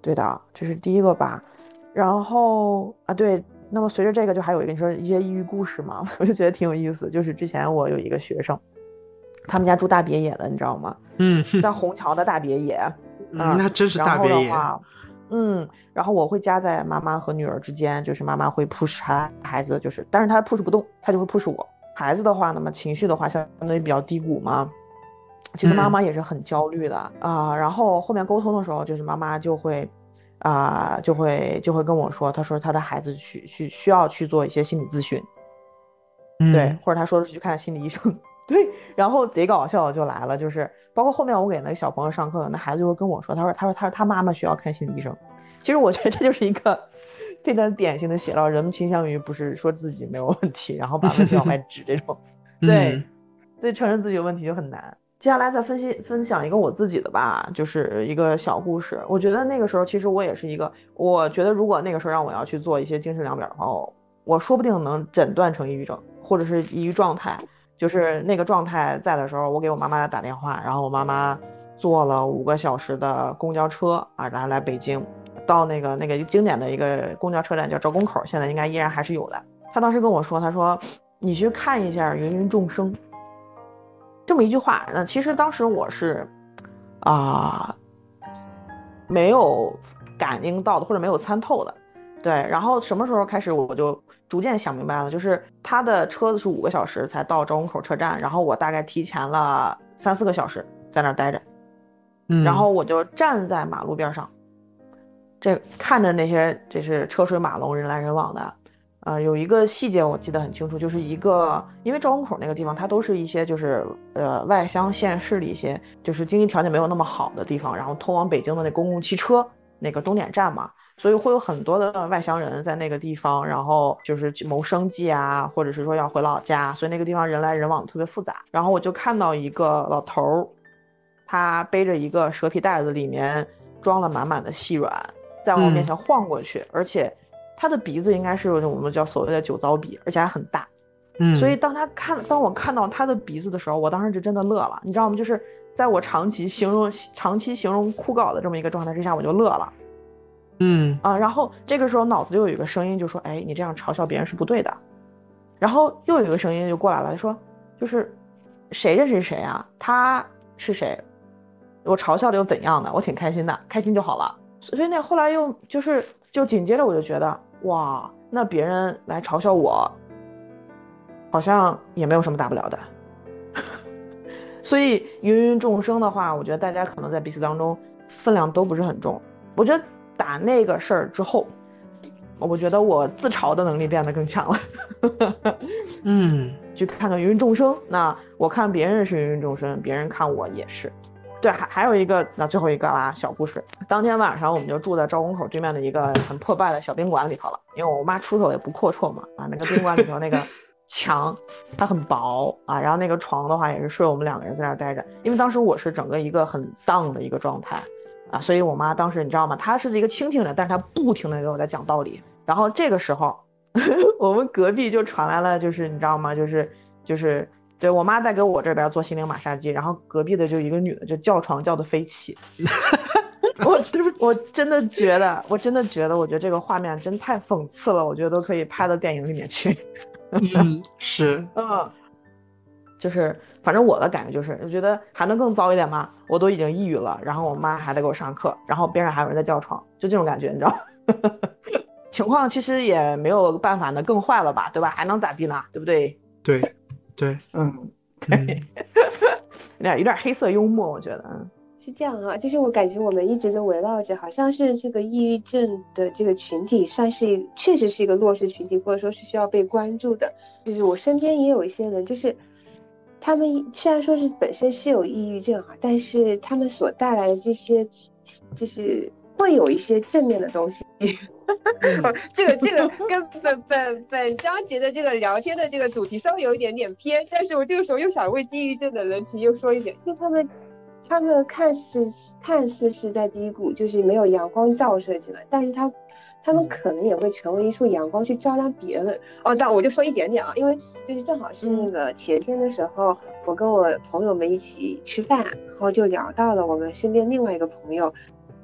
对的，这是第一个吧。然后啊，对，那么随着这个，就还有一个你说一些抑郁故事嘛，<laughs> 我就觉得挺有意思。就是之前我有一个学生。他们家住大别野的，你知道吗？嗯，<laughs> 在虹桥的大别野，那真是大别野。嗯，然后我会夹在妈妈和女儿之间，就是妈妈会 push 他孩子，就是，但是她 push 不动，她就会 push 我。孩子的话，那么情绪的话，相当于比较低谷嘛。其实妈妈也是很焦虑的啊。然后后面沟通的时候，就是妈妈就会啊，就会就会跟我说，她说她的孩子去去需要去做一些心理咨询，对，或者他说是去看心理医生。<laughs> 对，然后贼搞笑的就来了，就是包括后面我给那个小朋友上课，那孩子就会跟我说，他说，他说，他说他妈妈需要看心理医生。其实我觉得这就是一个非常典型的写到人们倾向于不是说自己没有问题，然后把问题往外 <laughs> 指这种。对，所以承认自己有问题就很难。接下来再分析分享一个我自己的吧，就是一个小故事。我觉得那个时候其实我也是一个，我觉得如果那个时候让我要去做一些精神量表的话，我说不定能诊断成抑郁症或者是抑郁状态。就是那个状态在的时候，我给我妈妈打电话，然后我妈妈坐了五个小时的公交车啊，然后来北京，到那个那个经典的一个公交车站叫赵公口，现在应该依然还是有的。他当时跟我说，他说你去看一下芸芸众生，这么一句话。那其实当时我是啊没有感应到的，或者没有参透的。对，然后什么时候开始我就。逐渐想明白了，就是他的车子是五个小时才到赵公口车站，然后我大概提前了三四个小时在那儿待着，嗯，然后我就站在马路边上，这看着那些这是车水马龙、人来人往的，呃，有一个细节我记得很清楚，就是一个因为赵公口那个地方，它都是一些就是呃外乡县市的一些就是经济条件没有那么好的地方，然后通往北京的那公共汽车那个终点站嘛。所以会有很多的外乡人在那个地方，然后就是谋生计啊，或者是说要回老家，所以那个地方人来人往特别复杂。然后我就看到一个老头儿，他背着一个蛇皮袋子，里面装了满满的细软，在我面前晃过去，而且他的鼻子应该是我们叫所谓的酒糟鼻，而且还很大。嗯，所以当他看当我看到他的鼻子的时候，我当时就真的乐了，你知道吗？就是在我长期形容长期形容枯槁的这么一个状态之下，我就乐了。嗯啊，然后这个时候脑子里有一个声音就说：“哎，你这样嘲笑别人是不对的。”然后又有一个声音就过来了，说：“就是谁认识谁啊？他是谁？我嘲笑的又怎样的？我挺开心的，开心就好了。”所以那后来又就是就紧接着我就觉得哇，那别人来嘲笑我，好像也没有什么大不了的。<laughs> 所以芸芸众生的话，我觉得大家可能在彼此当中分量都不是很重。我觉得。打那个事儿之后，我觉得我自嘲的能力变得更强了。嗯，<laughs> 去看看芸芸众生，那我看别人是芸芸众生，别人看我也是。对，还还有一个，那最后一个啦，小故事。当天晚上我们就住在赵公口对面的一个很破败的小宾馆里头了，因为我妈出手也不阔绰嘛，啊，那个宾馆里头那个 <laughs> 墙它很薄啊，然后那个床的话也是睡我们两个人在那儿待着，因为当时我是整个一个很 down 的一个状态。啊，所以我妈当时你知道吗？她是一个倾听者，但是她不停的给我在讲道理。然后这个时候，<laughs> 我们隔壁就传来了，就是你知道吗？就是就是对我妈在给我这边做心灵马杀鸡，然后隔壁的就一个女的就叫床叫的飞起。<laughs> 我我真的觉得，我真的觉得，我觉得这个画面真太讽刺了，我觉得都可以拍到电影里面去。嗯，<laughs> 是，嗯。就是，反正我的感觉就是，我觉得还能更糟一点吗？我都已经抑郁了，然后我妈还在给我上课，然后边上还有人在叫床，就这种感觉，你知道？<laughs> 情况其实也没有办法呢，更坏了吧，对吧？还能咋地呢？对不对？对，对，嗯，对，<laughs> 有点有点黑色幽默，我觉得，嗯，是这样啊，就是我感觉我们一直都围绕着，好像是这个抑郁症的这个群体，算是确实是一个弱势群体，或者说是需要被关注的。就是我身边也有一些人，就是。他们虽然说是本身是有抑郁症啊，但是他们所带来的这些，就是会有一些正面的东西。这个这个跟本本本章节的这个聊天的这个主题稍微有一点点偏，但是我这个时候又想为抑郁症的人群又说一点，就他们他们看似看似是在低谷，就是没有阳光照射进来，但是他。他们可能也会成为一束阳光，去照亮别人。哦，但我就说一点点啊，因为就是正好是那个前天的时候，我跟我朋友们一起吃饭，然后就聊到了我们身边另外一个朋友，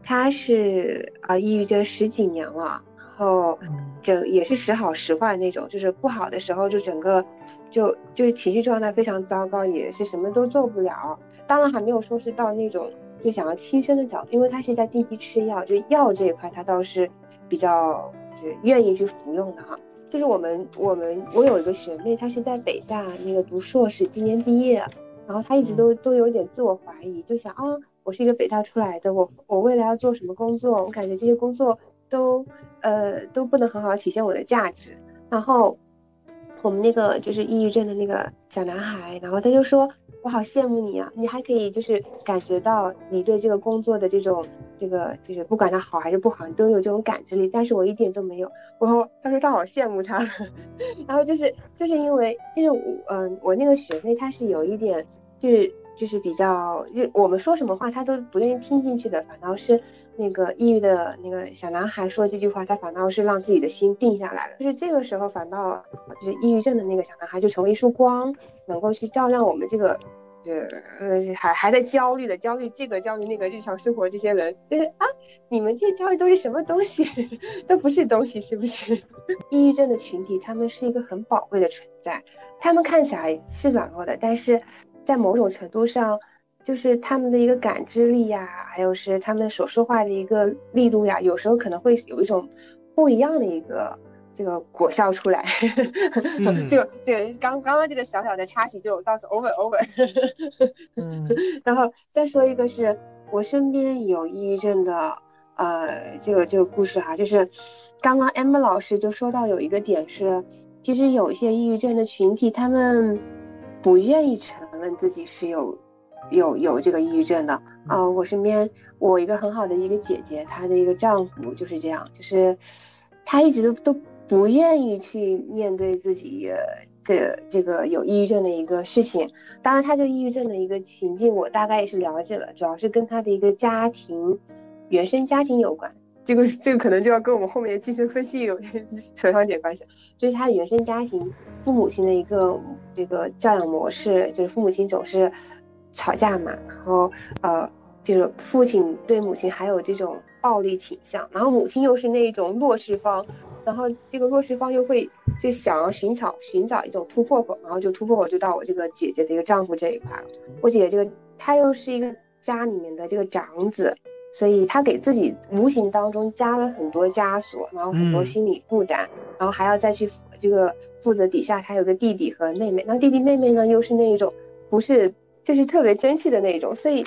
他是啊抑郁症十几年了，然后就也是时好时坏那种，就是不好的时候就整个就就是情绪状态非常糟糕，也是什么都做不了。当然还没有说是到那种就想要轻生的角度，因为他是在定期吃药，就药这一块他倒是。比较就是愿意去服用的哈，就是我们我们我有一个学妹，她是在北大那个读硕士，今年毕业，然后她一直都都有点自我怀疑，就想啊，我是一个北大出来的，我我未来要做什么工作？我感觉这些工作都呃都不能很好体现我的价值。然后我们那个就是抑郁症的那个小男孩，然后他就说。我好羡慕你啊！你还可以就是感觉到你对这个工作的这种这个就是不管它好还是不好，你都有这种感知力。但是我一点都没有。我说他说他好羡慕他，<laughs> 然后就是就是因为就是我嗯我那个学妹她是有一点就是就是比较就我们说什么话他都不愿意听进去的，反倒是那个抑郁的那个小男孩说这句话，他反倒是让自己的心定下来了。就是这个时候反倒就是抑郁症的那个小男孩就成为一束光。能够去照亮我们这个，呃呃，还还在焦虑的焦虑这个焦虑那个日常生活这些人，就是啊，你们这些焦虑都是什么东西？<laughs> 都不是东西，是不是？<laughs> 抑郁症的群体，他们是一个很宝贵的存在，他们看起来是软弱的，但是在某种程度上，就是他们的一个感知力呀，还有是他们所说话的一个力度呀，有时候可能会有一种不一样的一个。这个果效出来，这个这个刚刚刚这个小小的插曲就到此 over over。<laughs> 嗯，然后再说一个是我身边有抑郁症的，呃，这个这个故事哈，就是刚刚 Amber 老师就说到有一个点是，其实有一些抑郁症的群体，他们不愿意承认自己是有有有这个抑郁症的啊。我身边我一个很好的一个姐姐，她的一个丈夫就是这样，就是她一直都都。不愿意去面对自己的这个有抑郁症的一个事情，当然，他这抑郁症的一个情境，我大概也是了解了，主要是跟他的一个家庭原生家庭有关。这个这个可能就要跟我们后面精神分析有扯上点关系。就是他原生家庭父母亲的一个这个教养模式，就是父母亲总是吵架嘛，然后呃，就是父亲对母亲还有这种暴力倾向，然后母亲又是那种弱势方，然后这个弱势方又会就想要寻找寻找一种突破口，然后就突破口就到我这个姐姐的一个丈夫这一块了。我姐姐这个她又是一个家里面的这个长子。所以他给自己无形当中加了很多枷锁，然后很多心理负担，然后还要再去这个负责底下他有个弟弟和妹妹，那弟弟妹妹呢又是那一种不是就是特别珍惜的那种，所以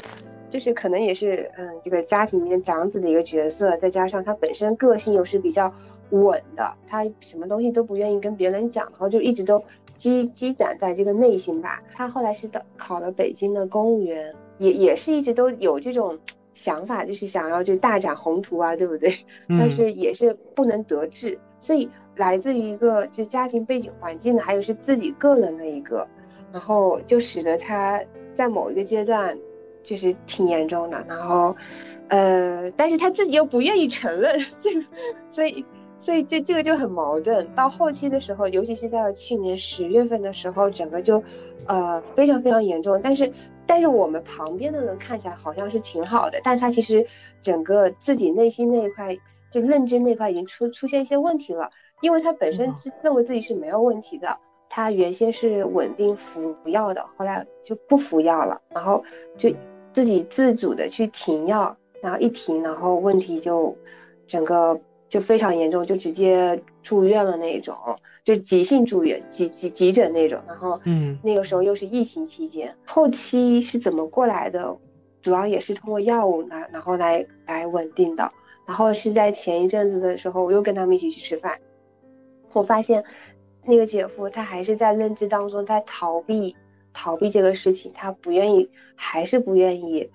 就是可能也是嗯这个家庭里面长子的一个角色，再加上他本身个性又是比较稳的，他什么东西都不愿意跟别人讲，然后就一直都积积攒在这个内心吧。他后来是的考了北京的公务员，也也是一直都有这种。想法就是想要就大展宏图啊，对不对？<laughs> 但是也是不能得志，所以来自于一个就家庭背景环境的，还有是自己个人的一个，然后就使得他在某一个阶段就是挺严重的，然后呃，但是他自己又不愿意承认这个，所以所以这这个就很矛盾。到后期的时候，尤其是在去年十月份的时候，整个就呃非常非常严重，但是。但是我们旁边的人看起来好像是挺好的，但他其实整个自己内心那一块，就认知那块已经出出现一些问题了。因为他本身是认为自己是没有问题的，他原先是稳定服药的，后来就不服药了，然后就自己自主的去停药，然后一停，然后问题就整个。就非常严重，就直接住院了那种，就急性住院、急急急诊那种。然后，嗯，那个时候又是疫情期间，后期是怎么过来的？主要也是通过药物来，然后来来稳定的。然后是在前一阵子的时候，我又跟他们一起去吃饭，我发现那个姐夫他还是在认知当中在逃避逃避这个事情，他不愿意，还是不愿意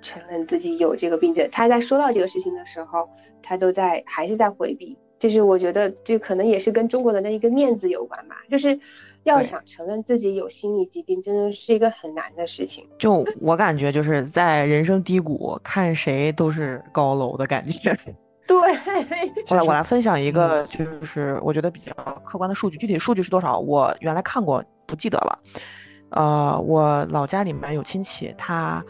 承认自己有这个病症。他在说到这个事情的时候。他都在还是在回避，就是我觉得就可能也是跟中国人的一个面子有关吧。就是要想承认自己有心理疾病，真的是一个很难的事情。就我感觉，就是在人生低谷，看谁都是高楼的感觉。<laughs> 对，<laughs> 我来我来分享一个，就是我觉得比较客观的数据，具体数据是多少，我原来看过，不记得了。呃，我老家里面有亲戚，他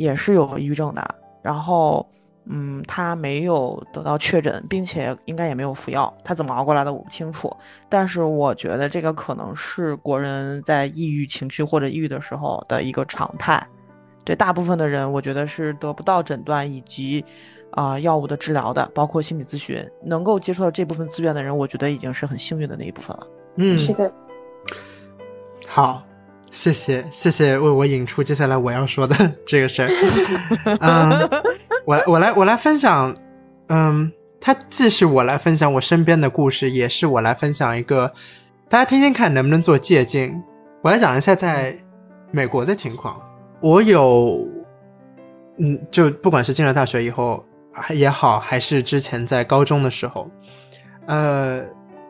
也是有抑郁症的，然后。嗯，他没有得到确诊，并且应该也没有服药。他怎么熬过来的，我不清楚。但是我觉得这个可能是国人在抑郁情绪或者抑郁的时候的一个常态。对大部分的人，我觉得是得不到诊断以及啊药物的治疗的，包括心理咨询，能够接触到这部分资源的人，我觉得已经是很幸运的那一部分了。嗯，是的。好，谢谢谢谢为我引出接下来我要说的 <laughs> 这个事儿。<laughs> 嗯。我我来我来分享，嗯，它既是我来分享我身边的故事，也是我来分享一个，大家听听看能不能做借鉴。我来讲一下在美国的情况。我有，嗯，就不管是进了大学以后也好，还是之前在高中的时候，呃，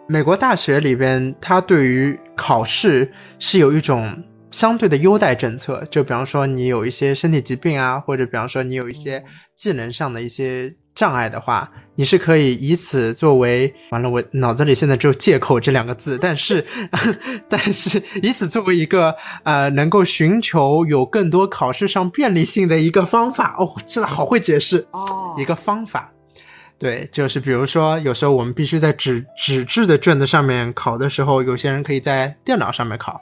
美国大学里边，它对于考试是有一种。相对的优待政策，就比方说你有一些身体疾病啊，或者比方说你有一些技能上的一些障碍的话，你是可以以此作为完了，我脑子里现在只有借口这两个字，但是 <laughs> 但是以此作为一个呃能够寻求有更多考试上便利性的一个方法。哦，真的好会解释哦，一个方法，对，就是比如说有时候我们必须在纸纸质的卷子上面考的时候，有些人可以在电脑上面考。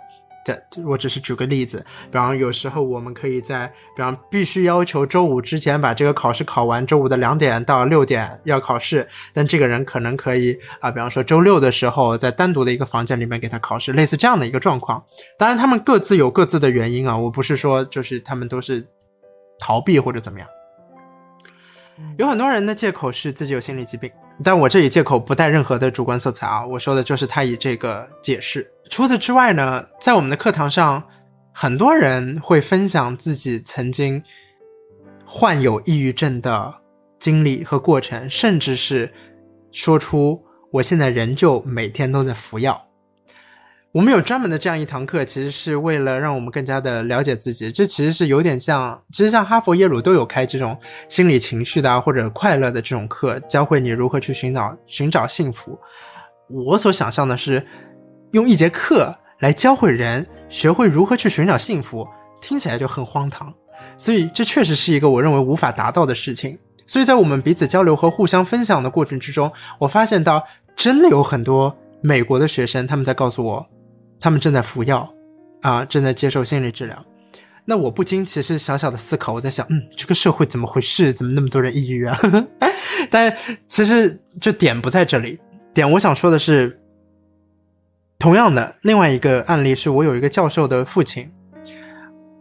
我只是举个例子，比方有时候我们可以在，比方必须要求周五之前把这个考试考完，周五的两点到六点要考试，但这个人可能可以啊，比方说周六的时候在单独的一个房间里面给他考试，类似这样的一个状况。当然，他们各自有各自的原因啊，我不是说就是他们都是逃避或者怎么样。有很多人的借口是自己有心理疾病，但我这里借口不带任何的主观色彩啊，我说的就是他以这个解释。除此之外呢，在我们的课堂上，很多人会分享自己曾经患有抑郁症的经历和过程，甚至是说出我现在仍旧每天都在服药。我们有专门的这样一堂课，其实是为了让我们更加的了解自己。这其实是有点像，其实像哈佛、耶鲁都有开这种心理情绪的啊或者快乐的这种课，教会你如何去寻找寻找幸福。我所想象的是，用一节课来教会人学会如何去寻找幸福，听起来就很荒唐。所以这确实是一个我认为无法达到的事情。所以在我们彼此交流和互相分享的过程之中，我发现到真的有很多美国的学生他们在告诉我。他们正在服药，啊，正在接受心理治疗。那我不禁其实小小的思考，我在想，嗯，这个社会怎么回事？怎么那么多人抑郁啊？<laughs> 但其实这点不在这里。点我想说的是，同样的，另外一个案例是我有一个教授的父亲，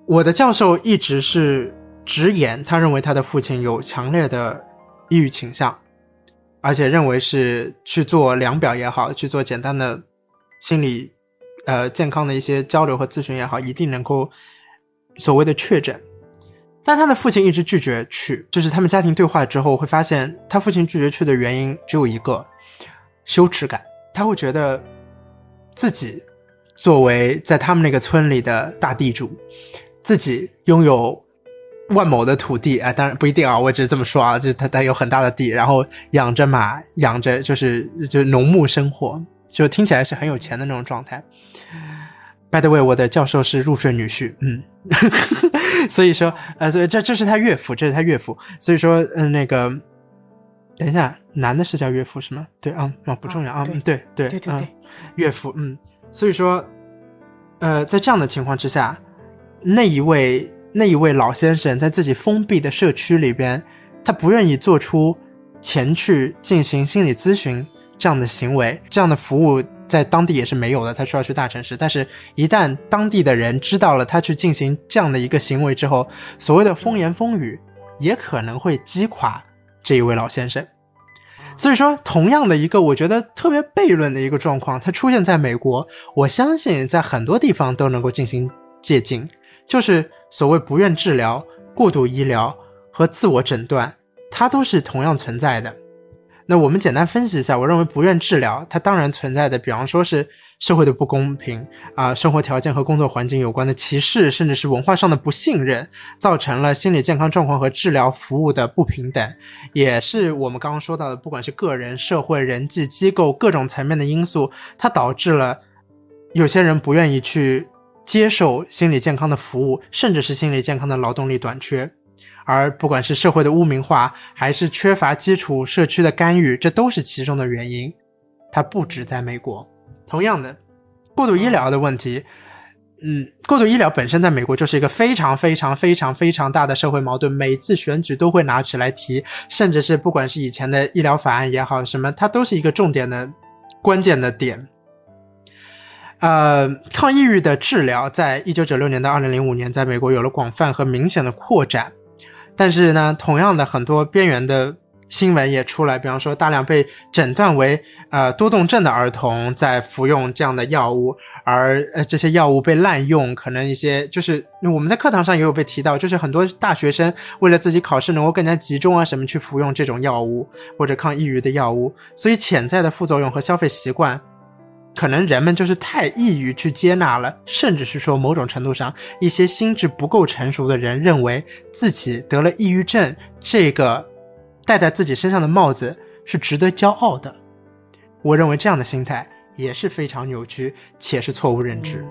我的教授一直是直言，他认为他的父亲有强烈的抑郁倾向，而且认为是去做量表也好，去做简单的心理。呃，健康的一些交流和咨询也好，一定能够所谓的确诊。但他的父亲一直拒绝去，就是他们家庭对话之后会发现，他父亲拒绝去的原因只有一个：羞耻感。他会觉得自己作为在他们那个村里的大地主，自己拥有万亩的土地啊，当然不一定啊，我只是这么说啊，就是他他有很大的地，然后养着马，养着就是就是农牧生活。就听起来是很有钱的那种状态。By the way，我的教授是入赘女婿，嗯，<laughs> 所以说，呃，所以这这是他岳父，这是他岳父，所以说，嗯，那个，等一下，男的是叫岳父是吗？对啊，啊，不重要啊，嗯，对对对对，岳父，嗯，所以说，呃，在这样的情况之下，那一位那一位老先生在自己封闭的社区里边，他不愿意做出前去进行心理咨询。这样的行为，这样的服务在当地也是没有的。他需要去大城市，但是一旦当地的人知道了他去进行这样的一个行为之后，所谓的风言风语也可能会击垮这一位老先生。所以说，同样的一个我觉得特别悖论的一个状况，它出现在美国，我相信在很多地方都能够进行借鉴，就是所谓不愿治疗、过度医疗和自我诊断，它都是同样存在的。那我们简单分析一下，我认为不愿治疗，它当然存在的，比方说是社会的不公平啊，生活条件和工作环境有关的歧视，甚至是文化上的不信任，造成了心理健康状况和治疗服务的不平等，也是我们刚刚说到的，不管是个人、社会、人际机构各种层面的因素，它导致了有些人不愿意去接受心理健康的服务，甚至是心理健康的劳动力短缺。而不管是社会的污名化，还是缺乏基础社区的干预，这都是其中的原因。它不止在美国。同样的，过度医疗的问题，嗯，过度医疗本身在美国就是一个非常非常非常非常大的社会矛盾，每次选举都会拿起来提，甚至是不管是以前的医疗法案也好，什么，它都是一个重点的关键的点。呃，抗抑郁的治疗，在一九九六年到二零零五年，在美国有了广泛和明显的扩展。但是呢，同样的很多边缘的新闻也出来，比方说大量被诊断为呃多动症的儿童在服用这样的药物，而呃这些药物被滥用，可能一些就是我们在课堂上也有被提到，就是很多大学生为了自己考试能够更加集中啊什么去服用这种药物或者抗抑郁的药物，所以潜在的副作用和消费习惯。可能人们就是太易于去接纳了，甚至是说某种程度上，一些心智不够成熟的人认为自己得了抑郁症，这个戴在自己身上的帽子是值得骄傲的。我认为这样的心态也是非常扭曲且是错误认知。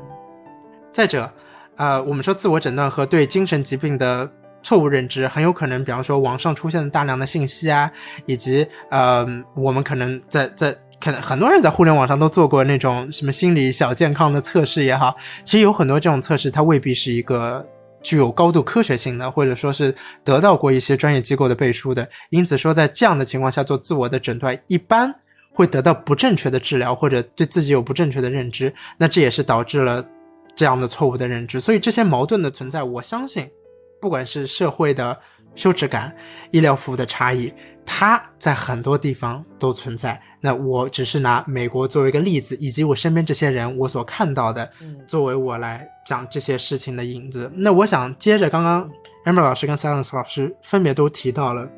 再者，呃，我们说自我诊断和对精神疾病的错误认知，很有可能，比方说网上出现的大量的信息啊，以及呃，我们可能在在。可能很多人在互联网上都做过那种什么心理小健康的测试也好，其实有很多这种测试，它未必是一个具有高度科学性的，或者说是得到过一些专业机构的背书的。因此说，在这样的情况下做自我的诊断，一般会得到不正确的治疗，或者对自己有不正确的认知。那这也是导致了这样的错误的认知。所以这些矛盾的存在，我相信，不管是社会的羞耻感、医疗服务的差异，它在很多地方都存在。那我只是拿美国作为一个例子，以及我身边这些人我所看到的，作为我来讲这些事情的影子。那我想接着刚刚 Amber 老师跟 Silence 老师分别都提到了，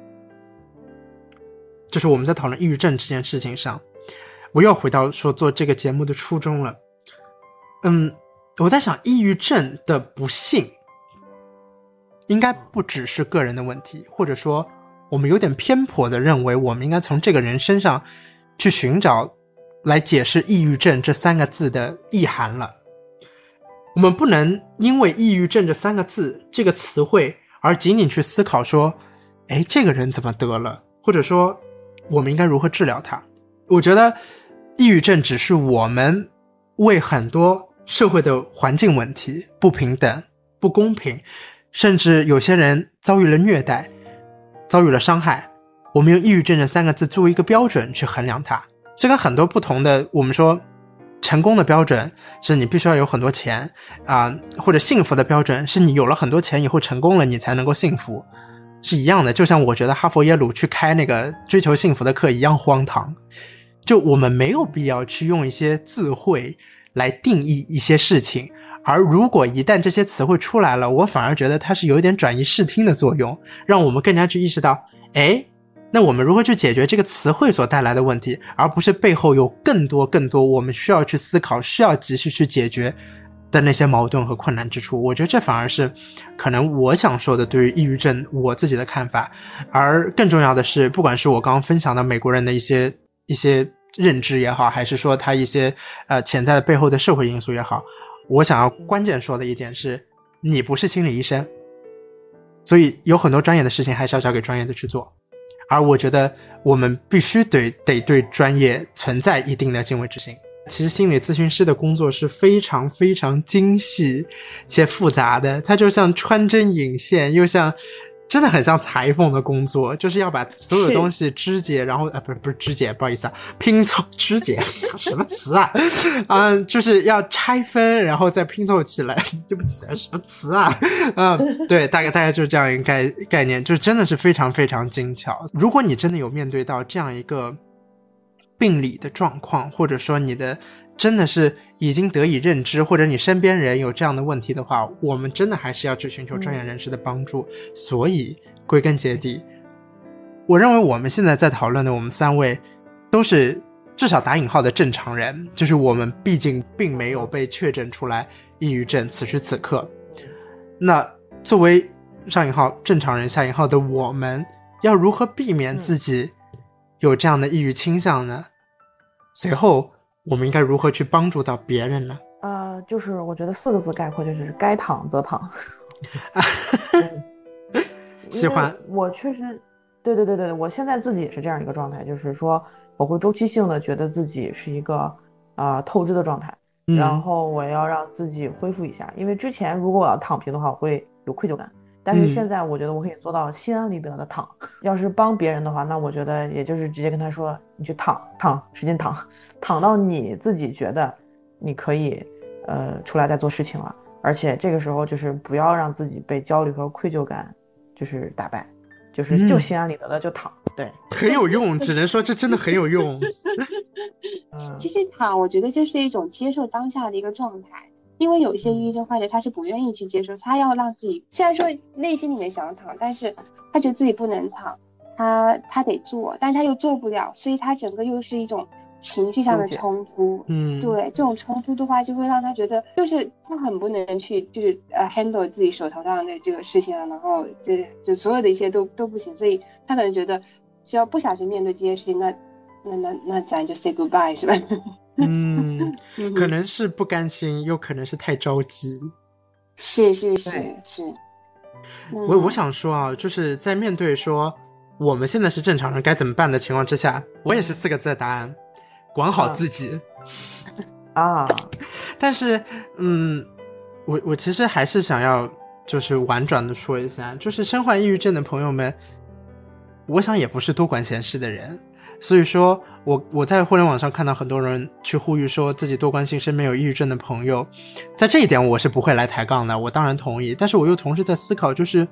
就是我们在讨论抑郁症这件事情上，我又回到说做这个节目的初衷了。嗯，我在想，抑郁症的不幸，应该不只是个人的问题，或者说，我们有点偏颇的认为，我们应该从这个人身上去寻找来解释“抑郁症”这三个字的意涵了。我们不能因为“抑郁症”这三个字这个词汇而仅仅去思考说，哎，这个人怎么得了，或者说，我们应该如何治疗他？我觉得，抑郁症只是我们为很多。社会的环境问题、不平等、不公平，甚至有些人遭遇了虐待、遭遇了伤害，我们用抑郁症这三个字作为一个标准去衡量它。这跟很多不同的，我们说成功的标准是你必须要有很多钱啊，或者幸福的标准是你有了很多钱以后成功了你才能够幸福，是一样的。就像我觉得哈佛耶鲁去开那个追求幸福的课一样荒唐。就我们没有必要去用一些字汇。来定义一些事情，而如果一旦这些词汇出来了，我反而觉得它是有一点转移视听的作用，让我们更加去意识到，哎，那我们如何去解决这个词汇所带来的问题，而不是背后有更多更多我们需要去思考、需要及时去解决的那些矛盾和困难之处。我觉得这反而是可能我想说的对于抑郁症我自己的看法。而更重要的是，不管是我刚刚分享的美国人的一些一些。认知也好，还是说他一些呃潜在的背后的社会因素也好，我想要关键说的一点是，你不是心理医生，所以有很多专业的事情还是要交给专业的去做。而我觉得我们必须得得对专业存在一定的敬畏之心。其实心理咨询师的工作是非常非常精细且复杂的，它就像穿针引线，又像。真的很像裁缝的工作，就是要把所有东西肢解，然后呃，不是不是肢解，不好意思啊，拼凑肢解 <laughs> 什么词啊？<laughs> 嗯，就是要拆分，然后再拼凑起来。对不起，什么词啊？<laughs> 嗯，对，大概大概就是这样一个概概念，就真的是非常非常精巧。如果你真的有面对到这样一个病理的状况，或者说你的真的是。已经得以认知，或者你身边人有这样的问题的话，我们真的还是要去寻求专业人士的帮助。所以归根结底，我认为我们现在在讨论的，我们三位都是至少打引号的正常人，就是我们毕竟并没有被确诊出来抑郁症。此时此刻，那作为上引号正常人下引号的我们，要如何避免自己有这样的抑郁倾向呢？随后。我们应该如何去帮助到别人呢？呃，就是我觉得四个字概括就是该躺则躺。<laughs> 喜欢我确实，对对对对，我现在自己也是这样一个状态，就是说我会周期性的觉得自己是一个啊透支的状态，然后我要让自己恢复一下，因为之前如果我要躺平的话，我会有愧疚感。但是现在我觉得我可以做到心安理得的躺。要是帮别人的话，那我觉得也就是直接跟他说：“你去躺躺，使劲躺，躺到你自己觉得你可以，呃，出来再做事情了。而且这个时候就是不要让自己被焦虑和愧疚感就是打败，就是就心安理得的就躺。对，很有用，只能说这真的很有用。<laughs> 其实躺，我觉得就是一种接受当下的一个状态。”因为有一些抑郁症患者，他是不愿意去接受，他要让自己虽然说内心里面想躺，但是他觉得自己不能躺，他他得做，但他又做不了，所以他整个又是一种情绪上的冲突。嗯，对，这种冲突的话，就会让他觉得就是他很不能去，就是呃 handle 自己手头上的这个事情啊，然后这就所有的一些都都不行，所以他可能觉得只要不想去面对这些事情，那那那那咱就 say goodbye 是吧？<laughs> 嗯，可能是不甘心，又可能是太着急。是是是是。我我想说啊，就是在面对说我们现在是正常人该怎么办的情况之下，我也是四个字的答案：管好自己。啊，<laughs> 但是嗯，我我其实还是想要就是婉转的说一下，就是身患抑郁症的朋友们，我想也不是多管闲事的人。所以说，我我在互联网上看到很多人去呼吁说自己多关心身边有抑郁症的朋友，在这一点我是不会来抬杠的，我当然同意。但是我又同时在思考，就是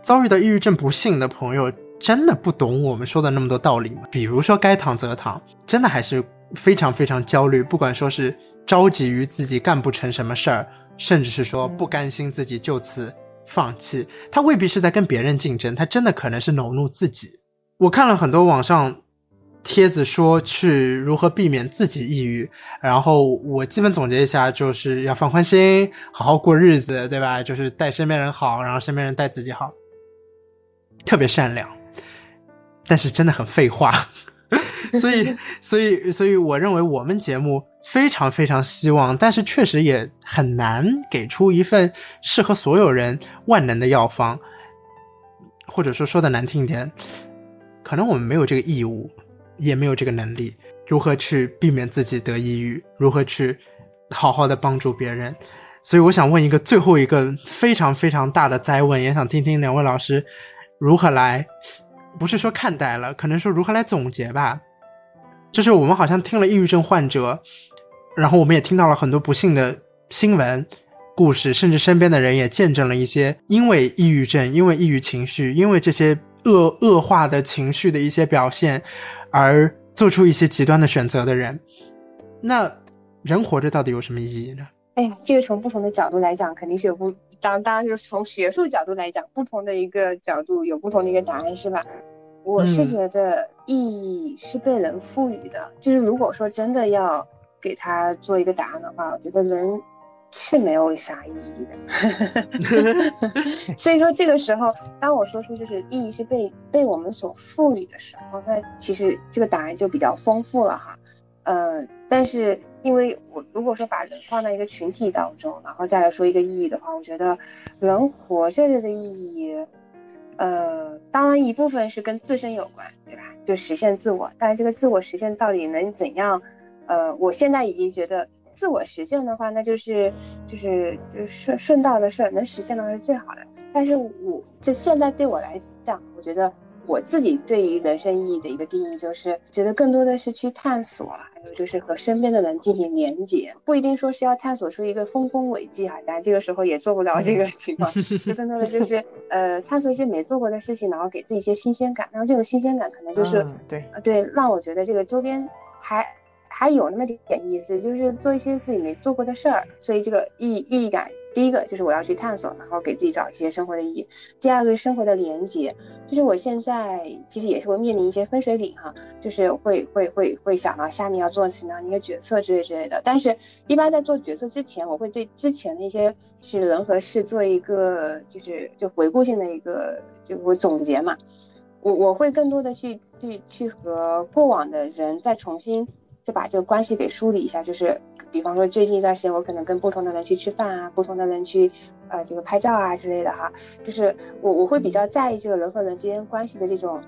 遭遇到抑郁症不幸的朋友，真的不懂我们说的那么多道理吗？比如说该躺则躺，真的还是非常非常焦虑，不管说是着急于自己干不成什么事儿，甚至是说不甘心自己就此放弃，他未必是在跟别人竞争，他真的可能是恼怒自己。我看了很多网上。帖子说去如何避免自己抑郁，然后我基本总结一下，就是要放宽心，好好过日子，对吧？就是待身边人好，然后身边人待自己好，特别善良，但是真的很废话。<laughs> <laughs> 所以，所以，所以，我认为我们节目非常非常希望，但是确实也很难给出一份适合所有人万能的药方，或者说说的难听一点，可能我们没有这个义务，也没有这个能力，如何去避免自己得抑郁，如何去好好的帮助别人。所以，我想问一个最后一个非常非常大的灾问，也想听听两位老师如何来。不是说看待了，可能说如何来总结吧。就是我们好像听了抑郁症患者，然后我们也听到了很多不幸的新闻故事，甚至身边的人也见证了一些因为抑郁症、因为抑郁情绪、因为这些恶恶化的情绪的一些表现，而做出一些极端的选择的人。那人活着到底有什么意义呢？哎呀，这个从不同的角度来讲，肯定是有不当当然就是从学术角度来讲，不同的一个角度有不同的一个答案，是吧？我是觉得意义是被人赋予的，就是如果说真的要给他做一个答案的话，我觉得人是没有啥意义的。<laughs> 所以说这个时候，当我说出就是意义是被被我们所赋予的时候，那其实这个答案就比较丰富了哈。嗯，但是因为我如果说把人放在一个群体当中，然后再来说一个意义的话，我觉得人活着的意义，呃，当然一部分是跟自身有关，对吧？就实现自我，但是这个自我实现到底能怎样？呃，我现在已经觉得自我实现的话，那就是就是就是顺顺道的事，能实现的话是最好的。但是我就现在对我来讲，我觉得。我自己对于人生意义的一个定义，就是觉得更多的是去探索，还有就是和身边的人进行连接，不一定说是要探索出一个丰功伟绩哈，咱这个时候也做不了这个情况，就更多的就 <laughs> 是呃探索一些没做过的事情，然后给自己一些新鲜感，然后这种新鲜感可能就是对对，让我觉得这个周边还还有那么点意思，就是做一些自己没做过的事儿，所以这个意意义感。第一个就是我要去探索，然后给自己找一些生活的意义。第二个是生活的连接，就是我现在其实也是会面临一些分水岭哈，就是会会会会想到下面要做什么样的一个决策之类之类的。但是，一般在做决策之前，我会对之前的一些是人和事做一个就是就回顾性的一个就我总结嘛。我我会更多的去去去和过往的人再重新再把这个关系给梳理一下，就是。比方说，最近一段时间，我可能跟不同的人去吃饭啊，不同的人去，呃，这个拍照啊之类的哈，就是我我会比较在意这个人和人之间关系的这种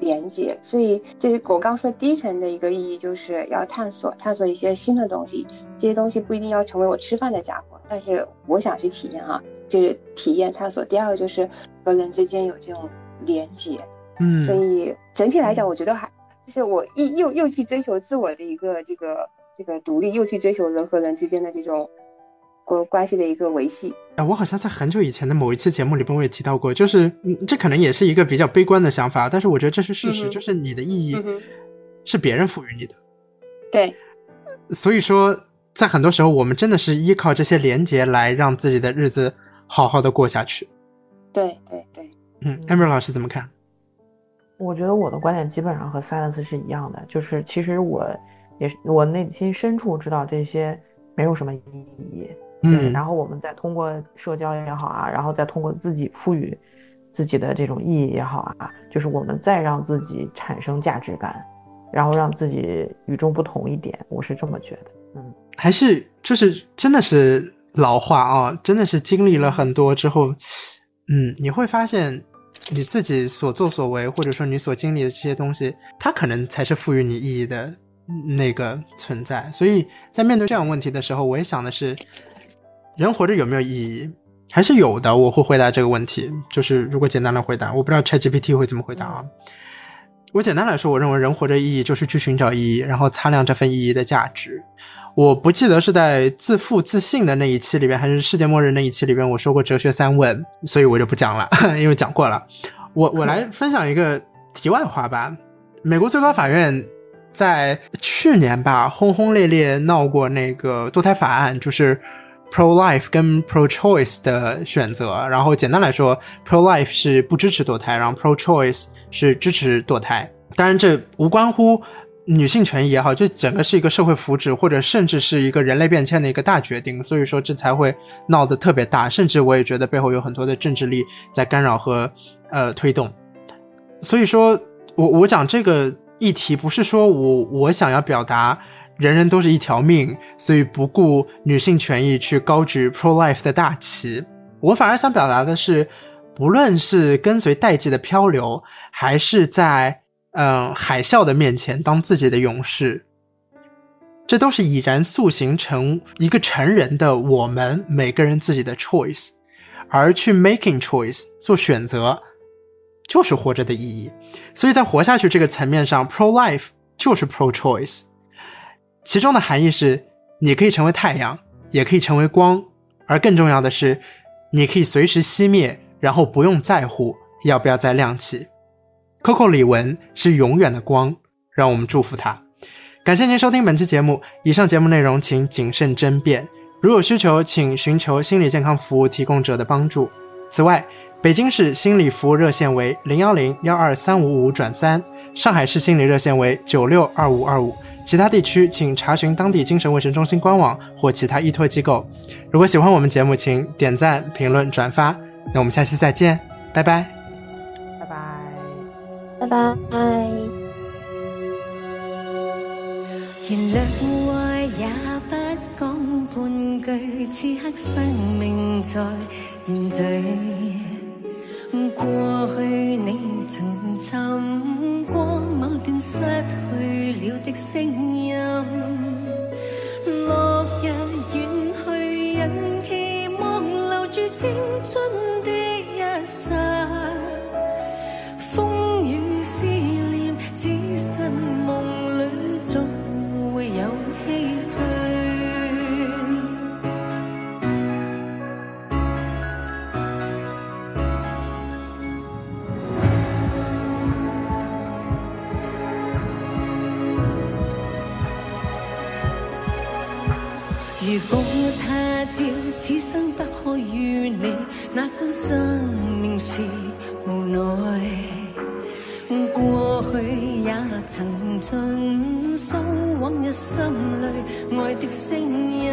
连接，所以这我刚说第一层的一个意义就是要探索，探索一些新的东西，这些东西不一定要成为我吃饭的家伙，但是我想去体验哈，就是体验探索。第二个就是和人之间有这种连接，嗯，所以整体来讲，我觉得还就是我又又又去追求自我的一个这个。这个独立又去追求人和人之间的这种关关系的一个维系。哎，我好像在很久以前的某一期节目里边我也提到过，就是这可能也是一个比较悲观的想法，但是我觉得这是事实，就是你的意义是别人赋予你的。对。所以说，在很多时候，我们真的是依靠这些连接来让自己的日子好好的过下去。对对对。嗯，Amber 老师怎么看？我觉得我的观点基本上和 Silence 是一样的，就是其实我。也是我内心深处知道这些没有什么意义，嗯，然后我们再通过社交也好啊，然后再通过自己赋予自己的这种意义也好啊，就是我们再让自己产生价值感，然后让自己与众不同一点，我是这么觉得，嗯，还是就是真的是老话啊，真的是经历了很多之后，嗯，你会发现你自己所作所为，或者说你所经历的这些东西，它可能才是赋予你意义的。那个存在，所以在面对这样问题的时候，我也想的是，人活着有没有意义？还是有的。我会回答这个问题，就是如果简单的回答，我不知道 ChatGPT 会怎么回答啊。我简单来说，我认为人活着意义就是去寻找意义，然后擦亮这份意义的价值。我不记得是在自负自信的那一期里边，还是世界末日那一期里边，我说过哲学三问，所以我就不讲了，<laughs> 因为讲过了。我我来分享一个题外话吧。美国最高法院。在去年吧，轰轰烈烈闹过那个堕胎法案，就是 pro life 跟 pro choice 的选择。然后简单来说，pro life 是不支持堕胎，然后 pro choice 是支持堕胎。当然，这无关乎女性权益也好，这整个是一个社会福祉，或者甚至是一个人类变迁的一个大决定，所以说这才会闹得特别大，甚至我也觉得背后有很多的政治力在干扰和呃推动。所以说我我讲这个议题，不是说我我想要表达人人都是一条命，所以不顾女性权益去高举 pro life 的大旗，我反而想表达的是，不论是跟随代际的漂流，还是在。嗯，海啸的面前当自己的勇士，这都是已然塑形成一个成人的我们每个人自己的 choice，而去 making choice 做选择，就是活着的意义。所以在活下去这个层面上，pro life 就是 pro choice，其中的含义是，你可以成为太阳，也可以成为光，而更重要的是，你可以随时熄灭，然后不用在乎要不要再亮起。Coco 李玟是永远的光，让我们祝福他。感谢您收听本期节目，以上节目内容请谨慎甄别。如有需求，请寻求心理健康服务提供者的帮助。此外，北京市心理服务热线为零幺零幺二三五五转三，上海市心理热线为九六二五二五，其他地区请查询当地精神卫生中心官网或其他依托机构。如果喜欢我们节目，请点赞、评论、转发。那我们下期再见，拜拜。拜拜。原谅坏也不讲半句，此刻生命在延续。过去你曾寻过某段失去了的声音，落日远去，人期望留住青春的一刹。如果他朝此生不可与你，那管生命是无奈。过去也曾尽诉往日心里爱的声音，